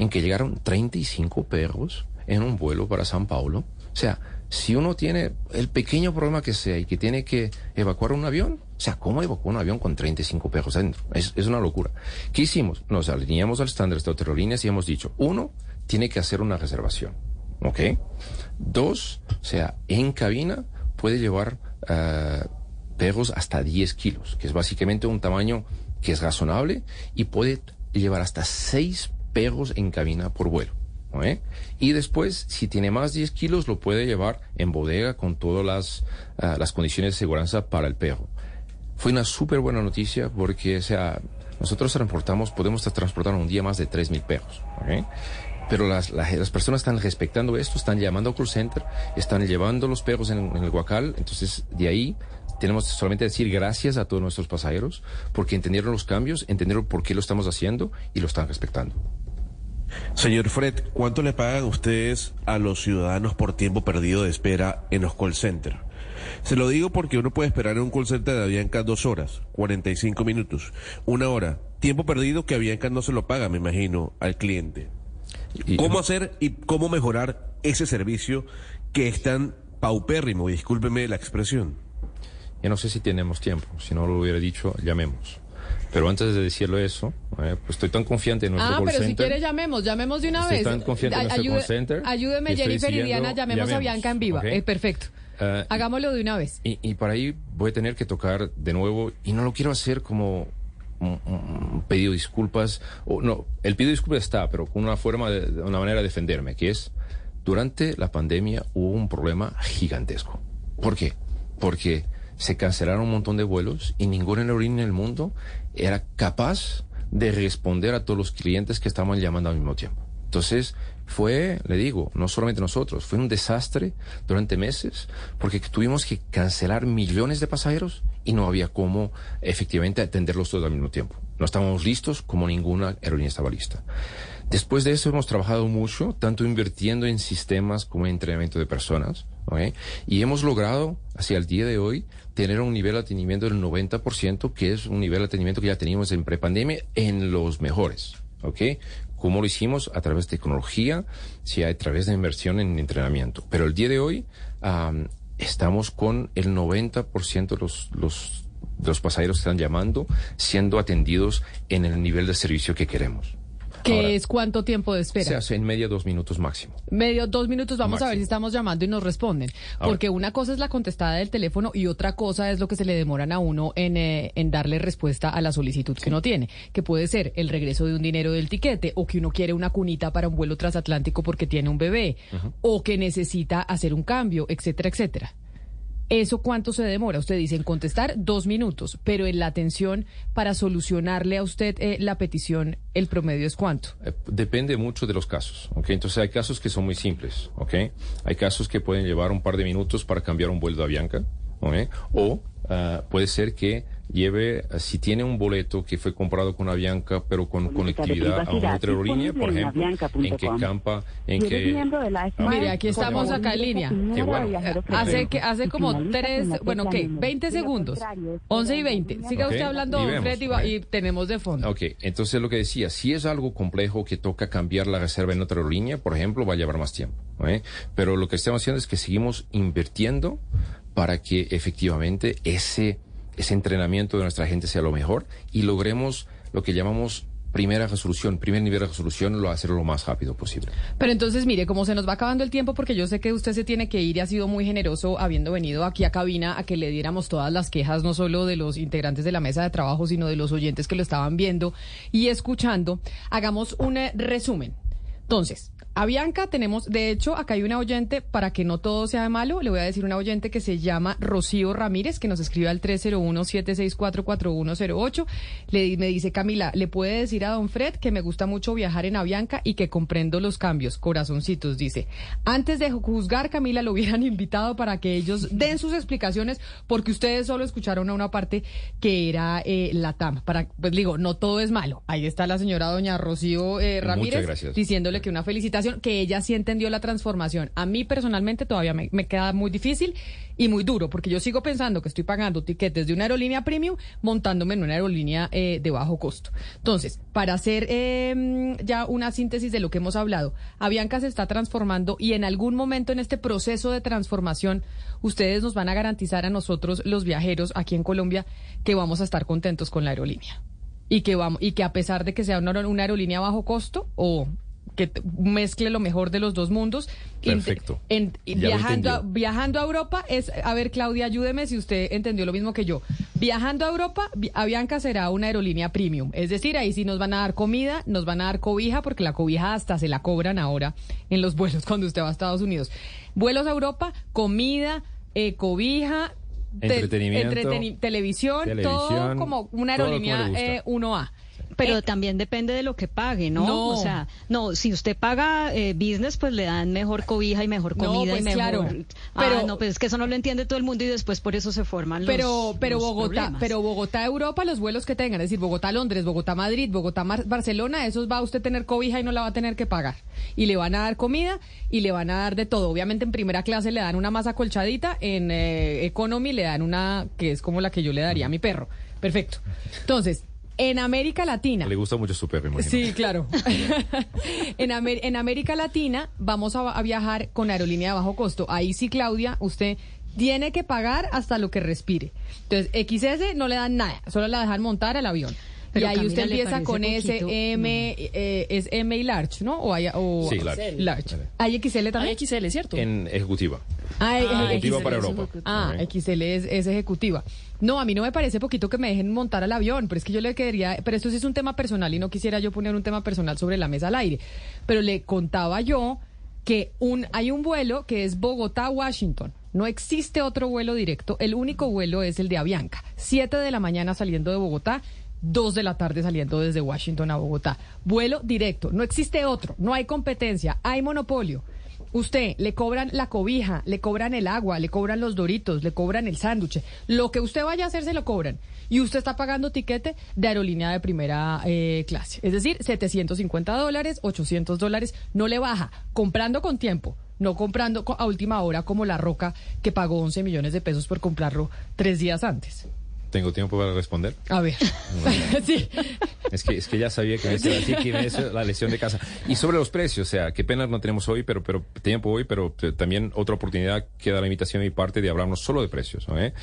en que llegaron 35 perros en un vuelo para San Paulo. O sea, si uno tiene el pequeño problema que sea y que tiene que evacuar un avión, o sea, ¿cómo evacuar un avión con 35 perros adentro? Es, una locura. ¿Qué hicimos? Nos alineamos al estándar de aerolíneas y hemos dicho, uno, tiene que hacer una reservación, ¿ok? Dos, o sea, en cabina puede llevar ah, perros hasta 10 kilos, que es básicamente un tamaño que es razonable y puede llevar hasta 6 perros en cabina por vuelo. ¿Eh? Y después, si tiene más 10 kilos, lo puede llevar en bodega con todas las, ah, las condiciones de seguridad para el perro. Fue una súper buena noticia porque, o sea, nosotros transportamos, podemos transportar un día más de 3.000 perros. Pero las personas están respetando esto, están llamando a call center, están llevando los perros en, en el guacal. Entonces, de ahí tenemos solamente decir gracias a todos nuestros pasajeros porque entendieron los cambios, entendieron por qué lo estamos haciendo y lo están respetando. Señor Fred, ¿cuánto le pagan ustedes a los ciudadanos por tiempo perdido de espera en los call centers? Se lo digo porque uno puede esperar en un call center de Avianca dos horas, 45 minutos, una hora. Tiempo perdido que Avianca no se lo paga, me imagino, al cliente. ¿Cómo hacer y cómo mejorar ese servicio que es tan paupérrimo? Discúlpeme la expresión. Yo no sé si tenemos tiempo, si no lo hubiera dicho, llamemos. Pero antes de decirlo eso, eh, pues estoy tan confiante en nuestro Ah, call pero si center. quiere llamemos, llamemos de una Estoy vez. tan confiante en nuestro call center Ayúdeme estoy Jennifer y Diana, llamemos, a llamemos, Bianca en viva. ¿ok? Eh, perfecto. Eh, Hagámoslo de una vez. Y, y para ahí voy a tener que tocar de nuevo, y no lo quiero hacer como un, un pedido de disculpas, o no, el pedido de disculpas está, pero con una forma, de, de una manera de defenderme, que es, durante la pandemia hubo un problema gigantesco, ¿Por qué? Porque se cancelaron un montón de vuelos y ninguna aerolínea en el mundo era capaz de responder a todos los clientes que estaban llamando al mismo tiempo. Entonces, fue, le digo, no solamente nosotros, fue un desastre durante meses porque tuvimos que cancelar millones de pasajeros y no había cómo efectivamente atenderlos todos al mismo tiempo. No estábamos listos como ninguna aerolínea estaba lista. Después de eso hemos trabajado mucho, tanto invirtiendo en sistemas como en entrenamiento de personas, y hemos logrado, hacia el día de hoy, tener un nivel de atendimiento del 90%, que es un nivel de atendimiento que ya teníamos en prepandemia en los mejores. ¿ok? ¿Cómo lo hicimos? A través de tecnología, sí, a través de inversión en entrenamiento. Pero el día de hoy am, estamos con el 90% de los, los, los pasajeros que están llamando siendo atendidos en el nivel de servicio que queremos. ¿Qué Ahora, es cuánto tiempo de espera? Se hace en media dos minutos máximo. Medio, dos minutos, vamos a ver si estamos llamando y nos responden. Ahora. Porque una cosa es la contestada del teléfono y otra cosa es lo que se le demoran a uno en, eh, en darle respuesta a la solicitud que uno tiene, que puede ser el regreso de un dinero del tiquete o que uno quiere una cunita para un vuelo transatlántico porque tiene un bebé o que necesita hacer un cambio, etcétera, etcétera. ¿Eso cuánto se demora? Usted dice en contestar dos minutos, pero en la atención para solucionarle a usted eh, la petición, el promedio es cuánto? Eh, Depende mucho de los casos, ¿ok? Entonces hay casos que son muy simples, ¿ok? Hay casos que pueden llevar un par de minutos para cambiar un vuelo de Avianca, ¿ok? O ah, puede ser que lleve, ah, si tiene un boleto que fue comprado con Avianca, pero con conectividad a una otra aerolínea, por ejemplo, en que campa, en que... Mire, aquí estamos acá en línea. Bueno. Hace que hace como tres, bueno, ¿qué? 20 segundos. 11 y 20. Siga usted hablando, y don vemos, Fred, y, va- y tenemos de fondo. Ok, entonces lo que decía, si es algo complejo que toca cambiar la reserva en otra aerolínea, por ejemplo, va a llevar más tiempo. ¿eh? Pero lo que estamos haciendo es que seguimos invirtiendo para que efectivamente ese, ese entrenamiento de nuestra gente sea lo mejor y logremos lo que llamamos primera resolución, primer nivel de resolución, lo hacerlo lo más rápido posible. Pero entonces, mire, como se nos va acabando el tiempo, porque yo sé que usted se tiene que ir y ha sido muy generoso habiendo venido aquí a cabina a que le diéramos todas las quejas, no solo de los integrantes de la mesa de trabajo, sino de los oyentes que lo estaban viendo y escuchando. Hagamos un eh, resumen. Entonces, a Bianca tenemos, de hecho, acá hay una oyente, para que no todo sea malo, le voy a decir una oyente que se llama Rocío Ramírez, que nos escribe al 301-764-4108. Le, me dice, Camila, ¿le puede decir a don Fred que me gusta mucho viajar en Avianca y que comprendo los cambios? Corazoncitos, dice. Antes de juzgar, Camila, lo hubieran invitado para que ellos den sus explicaciones, porque ustedes solo escucharon a una parte que era eh, la TAM. Para, pues digo, no todo es malo. Ahí está la señora doña Rocío eh, Ramírez diciéndole que una felicitación, que ella sí entendió la transformación. A mí personalmente todavía me, me queda muy difícil y muy duro, porque yo sigo pensando que estoy pagando tiquetes de una aerolínea premium montándome en una aerolínea eh, de bajo costo. Entonces, para hacer eh, ya una síntesis de lo que hemos hablado, Avianca se está transformando y en algún momento en este proceso de transformación, ustedes nos van a garantizar a nosotros, los viajeros aquí en Colombia, que vamos a estar contentos con la aerolínea y que vamos y que a pesar de que sea una, una aerolínea bajo costo o que mezcle lo mejor de los dos mundos Perfecto. en- viajando a, viajando a Europa es a ver Claudia ayúdeme si usted entendió lo mismo que yo viajando a Europa Vi- Avianca será una aerolínea premium es decir ahí sí nos van a dar comida nos van a dar cobija porque la cobija hasta se la cobran ahora en los vuelos cuando usted va a Estados Unidos vuelos a Europa comida eh, cobija te- Entretenimiento, entreteni- televisión, todo como una como aerolínea gusta. eh, 1A. Pero también depende de lo que pague, ¿no? No. O sea, no, si usted paga eh, business, pues le dan mejor cobija y mejor No, comida pues y mejor. claro. Ah, Pero- no, pues es que eso no lo entiende todo el mundo y después por eso se forman los. Pero, pero los Bogotá, problemas. pero Bogotá, Europa, los vuelos que tengan, es decir, Bogotá, Londres, Bogotá, Madrid, Bogotá, Mar- Barcelona, esos va a usted tener cobija y no la va a tener que pagar. Y le van a dar comida y le van a dar de todo. Obviamente en primera clase le dan una más acolchadita, en eh, economy le dan una que es como la que yo le daría a mi perro. Perfecto. Entonces, en América Latina. Le gusta mucho su perro, imagino. Sí, claro. en, Amer- en América Latina vamos a, a viajar con aerolínea de bajo costo. Ahí sí, Claudia, usted tiene que pagar hasta lo que respire. Entonces, XS no le dan nada, solo la dejan montar al avión. Pero, y ahí Camila, usted ¿le empieza con S? M, eh, es M y large, ¿no? O hay, o Sí, large. ¿Hay XL también? Hay XL, ¿cierto? En ejecutiva. Ah, Ah, ejecutiva XL para es- Europa. Ah, XL es, es ejecutiva. No, a mí no me parece poquito que me dejen montar al avión, pero es que yo le quería, pero esto sí es un tema personal y no quisiera yo poner un tema personal sobre la mesa al aire. Pero le contaba yo que un hay un vuelo que es Bogotá-Washington No existe otro vuelo directo. El único vuelo es el de Avianca. 7 de la mañana saliendo de Bogotá. 2 de la tarde saliendo desde Washington a Bogotá. Vuelo directo. No existe otro. No hay competencia. Hay monopolio. Usted le cobran la cobija, le cobran el agua, le cobran los doritos, le cobran el sándwich. Lo que usted vaya a hacer se lo cobran. Y usted está pagando tiquete de aerolínea de primera eh, clase. Es decir, 750 dólares, 800 dólares. No le baja. Comprando con tiempo. No comprando co- a última hora como La Roca, que pagó 11 millones de pesos por comprarlo tres días antes. ¿Tengo tiempo para responder? A ver. sí. Es que, es que ya sabía que me iba a decir que es la lección de casa. Y sobre los precios, o sea, qué pena no tenemos hoy, pero, pero tiempo hoy, pero también otra oportunidad queda la invitación de mi parte de hablarnos solo de precios. ¿no, eh?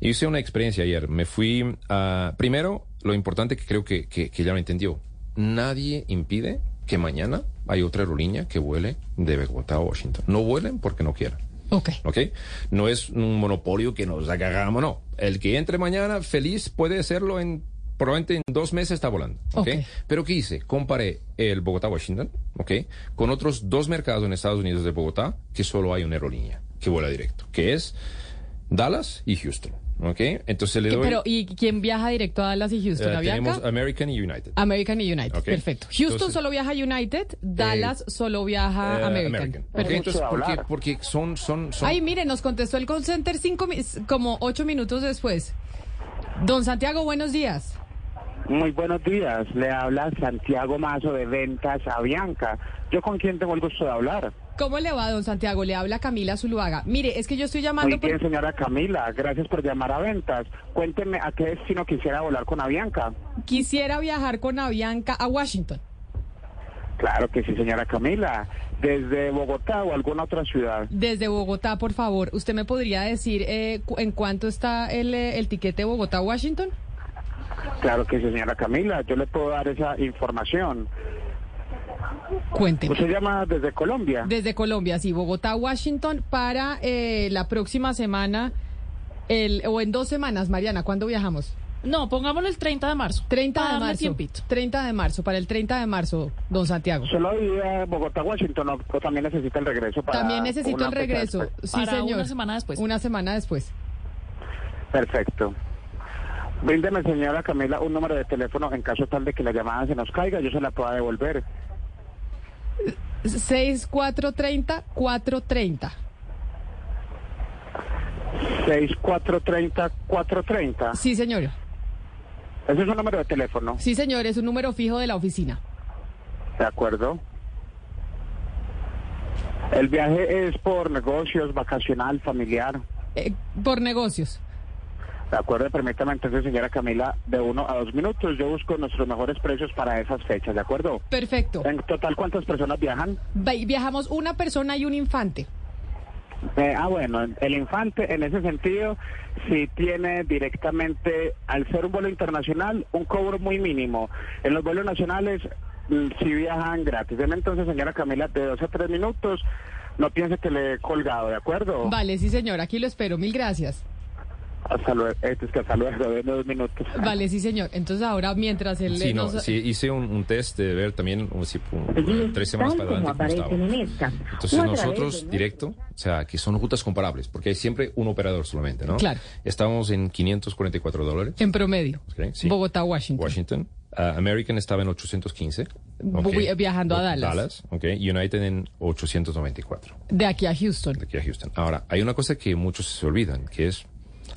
Hice una experiencia ayer. Me fui a... Primero, lo importante que creo que, que, que ya lo entendió. Nadie impide que mañana hay otra aerolínea que vuele de Bogotá a Washington. No vuelen porque no quieran. Ok. ¿ok? No es un monopolio que nos agarramos, no. El que entre mañana feliz puede hacerlo en, probablemente en dos meses está volando, ¿ok? Ok. Pero ¿qué hice? Comparé el Bogotá-Washington, ¿ok? Con otros dos mercados en Estados Unidos de Bogotá que solo hay una aerolínea que vuela directo, que es Dallas y Houston, ¿ok? Entonces le doy... Pero, ¿y quién viaja directo a Dallas y Houston? eh, ¿Avianca? tenemos American y United. American y United. Ok. Perfecto. Houston Entonces- solo viaja United, Dallas solo viaja Eh, American. ¿ok? Perfecto. Entonces, porque, porque son, son, son... Ay, mire, nos contestó el call center cinco, mi- como ocho minutos después. Don Santiago, buenos días. Muy buenos días, le habla Santiago Mazo de Ventas Avianca. ¿Yo con quién tengo el gusto de hablar? ¿Cómo le va, don Santiago? Le habla Camila Zuluaga. Mire, es que yo estoy llamando... Muy bien, señora Camila, gracias por llamar a Ventas. Cuénteme a qué destino quisiera volar con Avianca. Quisiera viajar con Avianca a Washington. Claro que sí, señora Camila. ¿Desde Bogotá o alguna otra ciudad? Desde Bogotá, por favor. ¿Usted me podría decir eh, cu- en cuánto está el, eh, el tiquete Bogotá-Washington? Claro que sí, señora Camila. Yo le puedo dar esa información. Cuénteme. ¿Usted llama desde Colombia? Desde Colombia, sí, Bogotá, Washington, para eh, la próxima semana, el, o en dos semanas, Mariana, ¿cuándo viajamos? No, pongámoslo el 30 de marzo. 30 Para de marzo. tiempito. 30 de marzo, para el 30 de marzo, don Santiago. ¿Solo iría a Bogotá, Washington o, o también necesita el regreso para También necesito el regreso. Sí, Para señor. una semana después. Una semana después. Perfecto. Bríndeme, señora Camila, un número de teléfono en caso tal de que la llamada se nos caiga, yo se la pueda devolver. 6430-430. 6430-430. Sí, señor. Ese es un número de teléfono. Sí, señor, es un número fijo de la oficina. De acuerdo. El viaje es por negocios, vacacional, familiar. Eh, por negocios. De acuerdo, permítame entonces, señora Camila, de uno a dos minutos. Yo busco nuestros mejores precios para esas fechas, ¿de acuerdo? Perfecto. En total, ¿cuántas personas viajan? Vi- Viajamos una persona y un infante. Eh, ah, bueno, el infante en ese sentido sí tiene directamente, al ser un vuelo internacional, un cobro muy mínimo. En los vuelos nacionales mm, sí viajan gratis. Deme entonces, señora Camila, de dos a tres minutos. No piense que le he colgado, ¿de acuerdo? Vale, sí, señor, aquí lo espero. Mil gracias. Hasta luego, eh, es que hasta luego, de dos minutos. Vale, sí, señor. Entonces ahora, mientras él Sí, no, nos- sí, hice un, un test de ver también un, si- un- tres semanas para adelante cómo estaba. Entonces nosotros directo, o sea, que son rutas comparables, porque hay siempre un operador solamente, ¿no? Claro. Estábamos en 544 dólares. En promedio. ¿ok? Sí. Bogotá, Washington. Washington. Ah, American estaba en 815. ¿ok? Vi- viajando a Dallas. Dallas, ok. United en 894. De aquí a Houston. De aquí a Houston. Ahora, hay una cosa que muchos se olvidan, que es...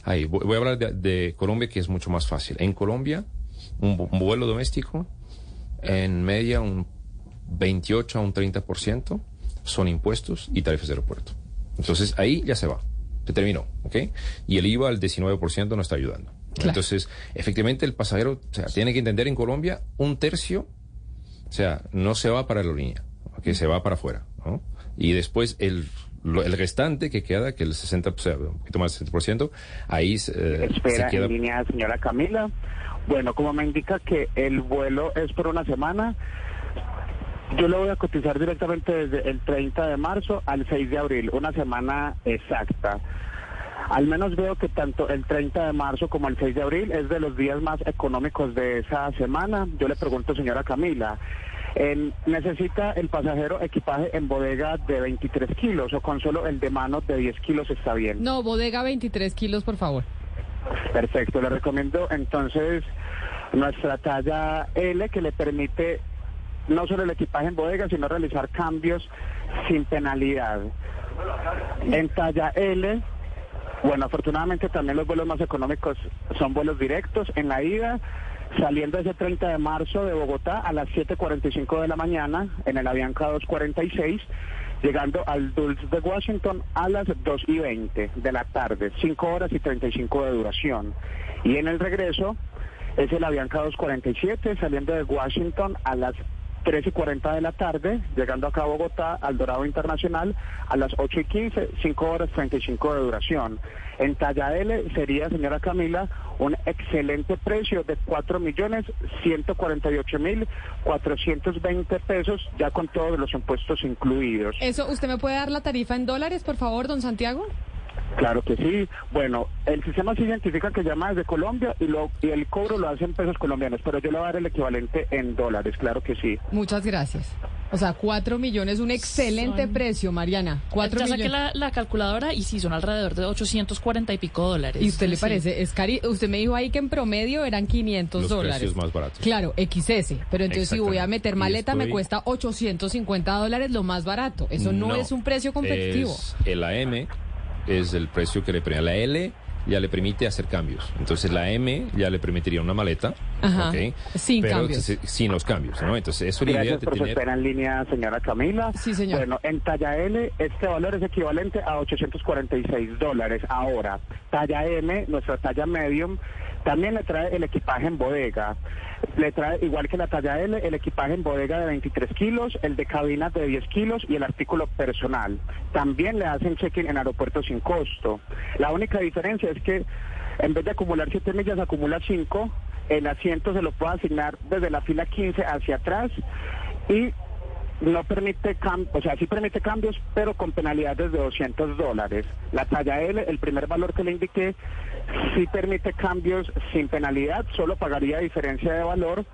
Ay, voy a hablar de, de Colombia, que es mucho más fácil. En Colombia, un vuelo doméstico, en media un 28 a un 30% son impuestos y tarifas de aeropuerto. Entonces, ahí ya se va. Se terminó, ¿ok? Y el IVA al 19% no está ayudando. Entonces, efectivamente, el pasajero o sea, tiene que entender en Colombia un tercio, o sea, no se va para la línea, que se va para afuera, ¿no? Y después el, lo- el restante que queda, que el 60, o sea, un poquito más del 60%, ahí eh, se Espera queda... en línea, señora Camila. Bueno, como me indica que el vuelo es por una semana, yo lo voy a cotizar directamente desde el 30 de marzo al 6 de abril, una semana exacta. Al menos veo que tanto el 30 de marzo como el 6 de abril es de los días más económicos de esa semana. Yo le pregunto, señora Camila, En- necesita el pasajero equipaje en bodega de 23 kilos o con solo el de mano de 10 kilos está bien. No, bodega 23 kilos, por favor. Perfecto, le recomiendo entonces nuestra talla L que le permite no solo el equipaje en bodega, sino realizar cambios sin penalidad. En talla L, bueno, afortunadamente también los vuelos más económicos son vuelos directos. En la ida, saliendo ese 30 de marzo de Bogotá a las 7.45 de la mañana en el Avianca 246, llegando al Dulce de Washington a las 2 y 20 de la tarde, 5 horas y 35 de duración. Y en el regreso es el Avianca 247, saliendo de Washington a las 3 y 40 de la tarde, llegando acá a Bogotá, al Dorado Internacional, a las 8 y 15, 5 horas 35 de duración. En talla L sería, señora Camila, un excelente precio de 4 millones 148 mil 420 pesos, ya con todos los impuestos incluidos. Eso, ¿usted me puede dar la tarifa en dólares, por favor, don Santiago? Claro que sí. Bueno, el sistema se identifica que llama desde Colombia y, lo, y el cobro lo hace en pesos colombianos, pero yo le voy a dar el equivalente en dólares, claro que sí. Muchas gracias. O sea, 4 millones, un excelente Son- precio, Mariana. 4 ya saqué millones. la, la calculadora y sí, son alrededor de 840 y pico dólares. ¿Y usted le Sí. parece? Es cari Usted me dijo ahí que en promedio eran 500 Los dólares. precios más baratos. Claro, XS. Pero entonces si voy a meter maleta me cuesta 850 dólares lo más barato. Eso no, es un precio competitivo. Es el AM es el precio que le permite. La L ya le permite hacer cambios. Entonces la M ya le permitiría una maleta. Ajá. ¿ok? Sin Pero cambios. se- sin los cambios, ¿no? Entonces eso es la idea de tener... espera en línea, señora Camila. Sí, señor. Bueno, en talla L, este valor es equivalente a 846 dólares. Ahora, talla M, nuestra talla medium, también le trae el equipaje en bodega. Le trae, igual que la talla L, el equipaje en bodega de 23 kilos, el de cabina de 10 kilos y el artículo personal. También le hacen check-in en aeropuertos sin costo. La única diferencia es que en vez de acumular 7 millas, acumula 5. El asiento se lo puede asignar desde la fila 15 hacia atrás y no permite o sea, sí permite cambios, pero con penalidades de 200 dólares. La talla L, el primer valor que le indiqué, sí permite cambios sin penalidad, solo pagaría diferencia de valor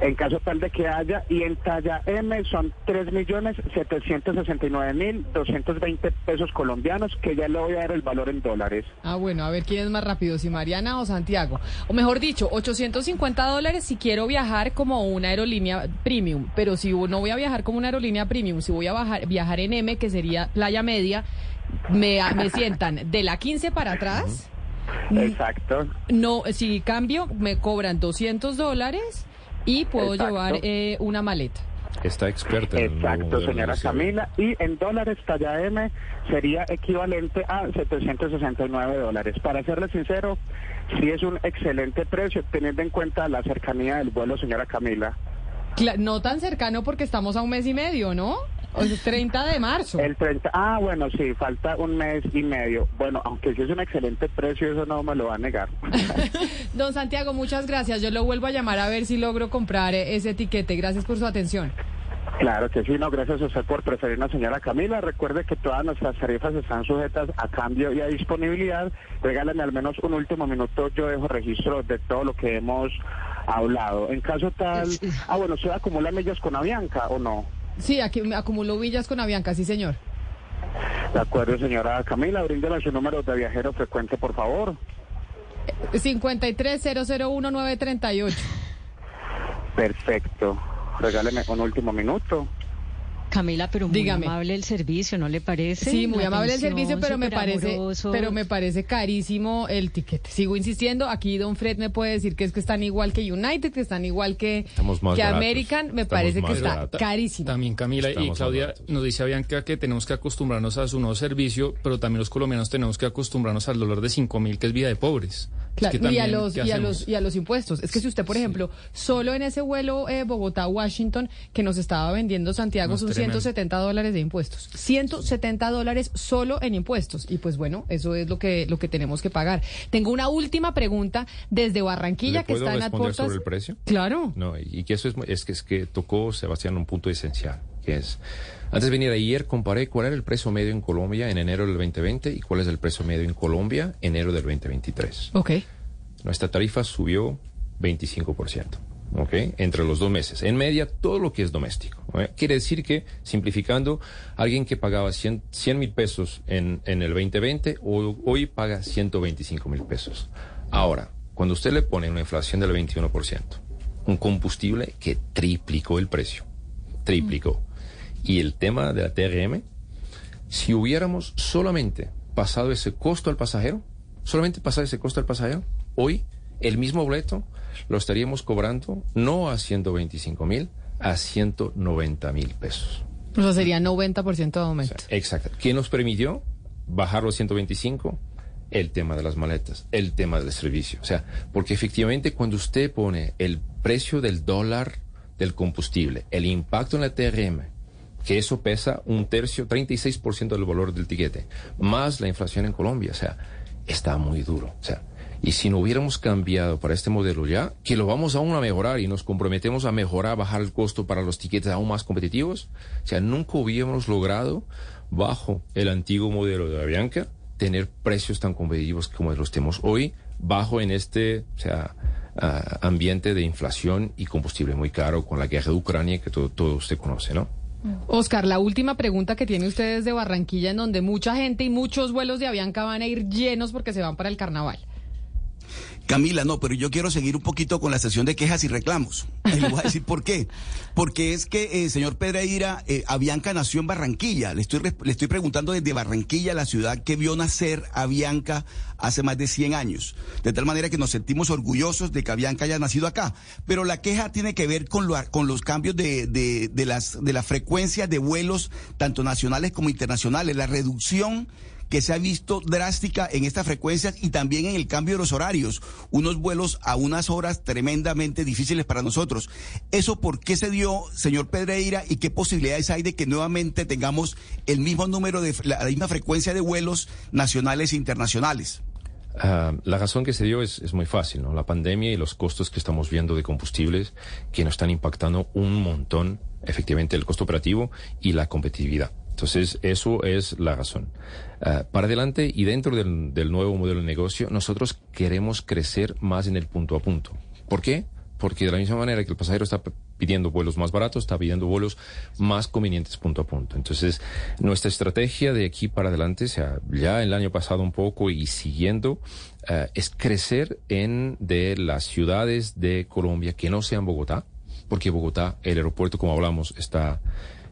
en caso tal de que haya, y en talla M son 3.769.220 pesos colombianos, que ya le voy a dar el valor en dólares. Ah, bueno, a ver quién es más rápido, si Mariana o Santiago. O mejor dicho, 850 dólares si quiero viajar como una aerolínea premium. Pero si no voy a viajar como una aerolínea premium, si voy a bajar- viajar en M, que sería playa media, me, me sientan de la 15 para atrás. Exacto. No, si cambio, me cobran 200 dólares y puedo Exacto. llevar eh, una maleta. Está experta en Exacto, señora Camila. Y en dólares, talla M sería equivalente a 769 dólares. Para serle sincero, sí es un excelente precio, teniendo en cuenta la cercanía del vuelo, señora Camila. Cla- no tan cercano porque estamos a un mes y medio, ¿no? O sea, 30 de marzo. El 30, ah, bueno, sí, falta un mes y medio. Bueno, aunque sí es un excelente precio, eso no me lo va a negar. Don Santiago, muchas gracias. Yo lo vuelvo a llamar a ver si logro comprar ese etiquete. Gracias por su atención. Claro que sí, no, gracias a usted por preferirnos, señora Camila. Recuerde que todas nuestras tarifas están sujetas a cambio y a disponibilidad. Regálame al menos un último minuto, yo dejo registro de todo lo que hemos hablado. En caso tal, ah, bueno, ¿usted acumula millas con Avianca o no? Sí, aquí me acumuló villas con Avianca, sí, señor. De acuerdo, señora Camila, bríndele su número de viajero frecuente, por favor. 53001-938. Perfecto. Regáleme un último minuto. Camila, pero muy Dígame. amable el servicio, ¿no le parece? Sí, muy La amable el servicio, pero me parece, pero me parece carísimo el tiquete. Sigo insistiendo, aquí Don Fred me puede decir que es que están igual que United, que están igual que, que. American, me Estamos parece que está baratos. carísimo. También Camila y Estamos Claudia nos dice Bianca que tenemos que acostumbrarnos a su nuevo servicio, pero también los colombianos tenemos que acostumbrarnos al dolor de 5 mil, que es vida de pobres. Es Claro, que y, a los, ¿qué y, a los, y a los impuestos. Es que si usted, por ejemplo, solo en ese vuelo eh, Bogotá-Washington que nos estaba vendiendo Santiago No, son tremendo. 170 dólares de impuestos. 170 dólares solo en impuestos. Y pues bueno, eso es lo que, lo que tenemos que pagar. Tengo una última pregunta desde Barranquilla ¿Le que está en responder sobre el precio? Claro. No, y y que eso es, es que es que tocó Sebastián un punto esencial, es antes de venir ayer comparé cuál era el precio medio en Colombia en enero del 2020 y cuál es el precio medio en Colombia enero del 2023. Ok. Nuestra tarifa subió 25%. ¿ok? Entre los dos meses. En media, todo lo que es doméstico. ¿ok? Quiere decir que, simplificando, alguien que pagaba 100 mil pesos en, en, el 2020, hoy, hoy paga 125 mil pesos. Ahora, cuando usted le pone una inflación del 21%, un combustible que triplicó el precio, triplicó, y el tema de la TRM, si hubiéramos solamente pasado ese costo al pasajero, solamente pasado ese costo al pasajero, hoy el mismo boleto lo estaríamos cobrando no a 125 mil, a 190 mil pesos. O sea, sería 90% de aumento. O sea, exacto. ¿Qué nos permitió bajar los 125? El tema de las maletas, el tema del servicio. O sea, porque efectivamente cuando usted pone el precio del dólar del combustible, el impacto en la TRM, que eso pesa un tercio, 36% del valor del tiquete, más la inflación en Colombia, o sea, está muy duro. O sea, y si no hubiéramos cambiado para este modelo ya, que lo vamos aún a mejorar y nos comprometemos a mejorar, bajar el costo para los tiquetes aún más competitivos, o sea, nunca hubiéramos logrado, bajo el antiguo modelo de Avianca, tener precios tan competitivos como los tenemos hoy, bajo en este, o sea, ambiente de inflación y combustible muy caro con la guerra de Ucrania que todo, todo usted conoce, ¿no? Oscar, la última pregunta que tiene usted de Barranquilla, en donde mucha gente y muchos vuelos de Avianca van a ir llenos porque se van para el carnaval. Camila, no, pero yo quiero seguir un poquito con la sesión de quejas y reclamos. Y le voy a decir por qué. Porque es que, eh, señor Pedreira, eh, Avianca nació en Barranquilla. Le estoy, le estoy preguntando desde Barranquilla, la ciudad que vio nacer Avianca hace más de 100 años. De tal manera que nos sentimos orgullosos de que Avianca haya nacido acá. Pero la queja tiene que ver con, lo, con los cambios de, de, de, las, de la frecuencia de vuelos, tanto nacionales como internacionales, la reducción que se ha visto drástica en estas frecuencias y también en el cambio de los horarios. Unos vuelos a unas horas tremendamente difíciles para nosotros. ¿Eso por qué se dio, señor Pedreira, y qué posibilidades hay de que nuevamente tengamos el mismo número de, la, misma frecuencia de vuelos nacionales e internacionales? Uh, la razón que se dio es, es, muy fácil, ¿no? La pandemia y los costos que estamos viendo de combustibles que nos están impactando un montón, efectivamente, el costo operativo y la competitividad. Entonces, eso es la razón. Uh, para adelante y dentro del, nuevo modelo de negocio, nosotros queremos crecer más en el punto a punto. ¿Por qué? Porque de la misma manera que el pasajero está pidiendo vuelos más baratos, está pidiendo vuelos más convenientes punto a punto. Entonces, nuestra estrategia de aquí para adelante, o sea, ya el año pasado un poco y siguiendo, uh, es crecer en de las ciudades de Colombia que no sean Bogotá, porque Bogotá, el aeropuerto, como hablamos, está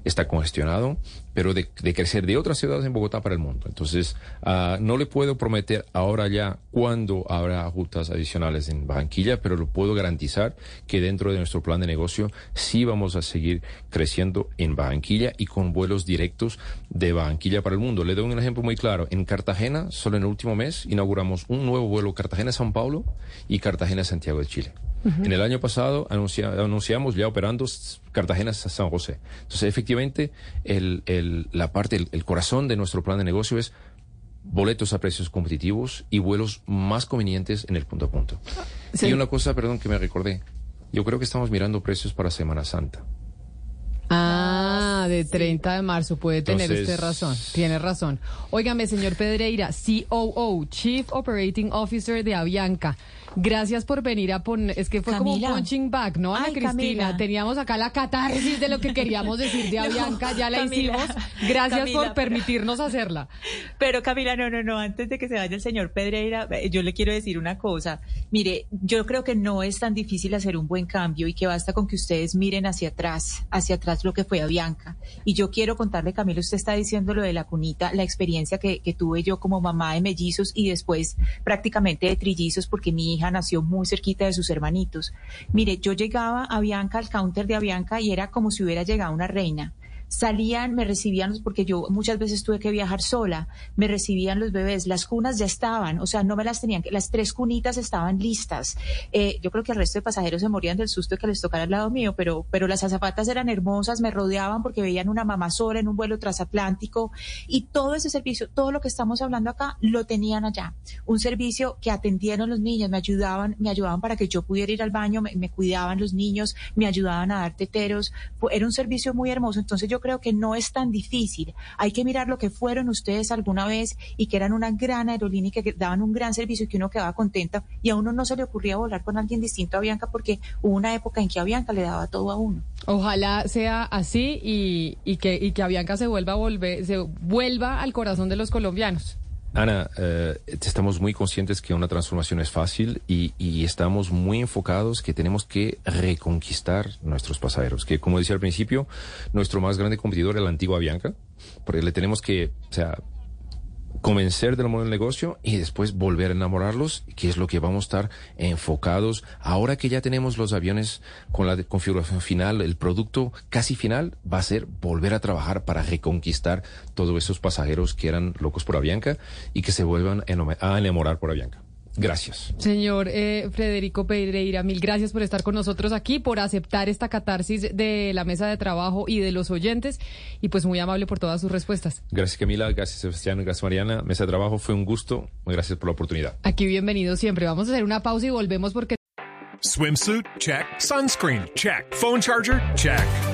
está congestionado, pero de, crecer de otras ciudades en Bogotá para el mundo. Entonces, uh, no le puedo prometer ahora ya cuándo habrá rutas adicionales en Barranquilla, pero lo puedo garantizar que dentro de nuestro plan de negocio sí vamos a seguir creciendo en Barranquilla y con vuelos directos de Barranquilla para el mundo. Le doy un ejemplo muy claro. En Cartagena, solo en el último mes, inauguramos un nuevo vuelo Cartagena-San Paulo y Cartagena-Santiago de Chile. Uh -huh. En el año pasado anuncia, anunciamos ya operando Cartagena-San José. Entonces, efectivamente, el, el, la parte, el, el corazón de nuestro plan de negocio es boletos a precios competitivos y vuelos más convenientes en el punto a punto. Sí. Y una cosa, perdón, que me recordé. Yo creo que estamos mirando precios para Semana Santa. Ah, de 30 de marzo, puede tener Entonces... usted razón, tiene razón. Óigame, señor Pedreira, COO, Chief Operating Officer de Avianca. Gracias por venir a poner, es que fue Camila. como punching back, ¿no, Ana Ay, Cristina? Camila. Teníamos acá la catarsis de lo que queríamos decir de No, Avianca, ya la Camila, hicimos. Gracias Camila, por pero- permitirnos hacerla. Pero Camila, no, no, no, antes de que se vaya el señor Pedreira, eh, yo le quiero decir una cosa. Mire, yo creo que no es tan difícil hacer un buen cambio y que basta con que ustedes miren hacia atrás, hacia atrás lo que fue Avianca. Y yo quiero contarle, Camila, usted está diciendo lo de la cunita, la experiencia que, que tuve yo como mamá de mellizos y después prácticamente de trillizos porque mi hija nació muy cerquita de sus hermanitos. Mire, yo llegaba a Avianca, al counter de Avianca y era como si hubiera llegado una reina salían, me recibían, porque yo muchas veces tuve que viajar sola, me recibían los bebés, las cunas ya estaban, o sea, no me las tenían, las tres cunitas estaban listas. Eh, yo creo que el resto de pasajeros se morían del susto de que les tocara al lado mío, pero, pero las azafatas eran hermosas, me rodeaban porque veían una mamá sola en un vuelo transatlántico y todo ese servicio, todo lo que estamos hablando acá, lo tenían allá. Un servicio que atendieron los niños, me ayudaban, me ayudaban para que yo pudiera ir al baño, me, me cuidaban los niños, me ayudaban a dar teteros, era un servicio muy hermoso. Entonces yo creo que no es tan difícil. Hay que mirar lo que fueron ustedes alguna vez y que eran una gran aerolínea y que daban un gran servicio y que uno quedaba contenta y a uno no se le ocurría volar con alguien distinto a Bianca porque hubo una época en que a Bianca le daba todo a uno. Ojalá sea así y, y que, y que Avianca se vuelva a volver, se vuelva al corazón de los colombianos. Ana, eh, estamos muy conscientes que una transformación es fácil y, y, estamos muy enfocados que tenemos que reconquistar nuestros pasajeros. Que, como decía al principio, nuestro más grande competidor es la antigua Avianca, porque le tenemos que, o sea, convencer del modelo de negocio y después volver a enamorarlos, que es lo que vamos a estar enfocados. Ahora que ya tenemos los aviones con la configuración final, el producto casi final va a ser volver a trabajar para reconquistar todos esos pasajeros que eran locos por Avianca y que se vuelvan a enamorar por Avianca. Gracias. Señor eh, Federico Pereira, mil gracias por estar con nosotros aquí, por aceptar esta catarsis de la mesa de trabajo y de los oyentes y pues muy amable por todas sus respuestas. Gracias Camila, gracias Sebastián, gracias Mariana. Mesa de trabajo fue un gusto, gracias por la oportunidad. Aquí bienvenido siempre. Vamos a hacer una pausa y volvemos porque... Swimsuit, check. Sunscreen, check. Phone charger, check.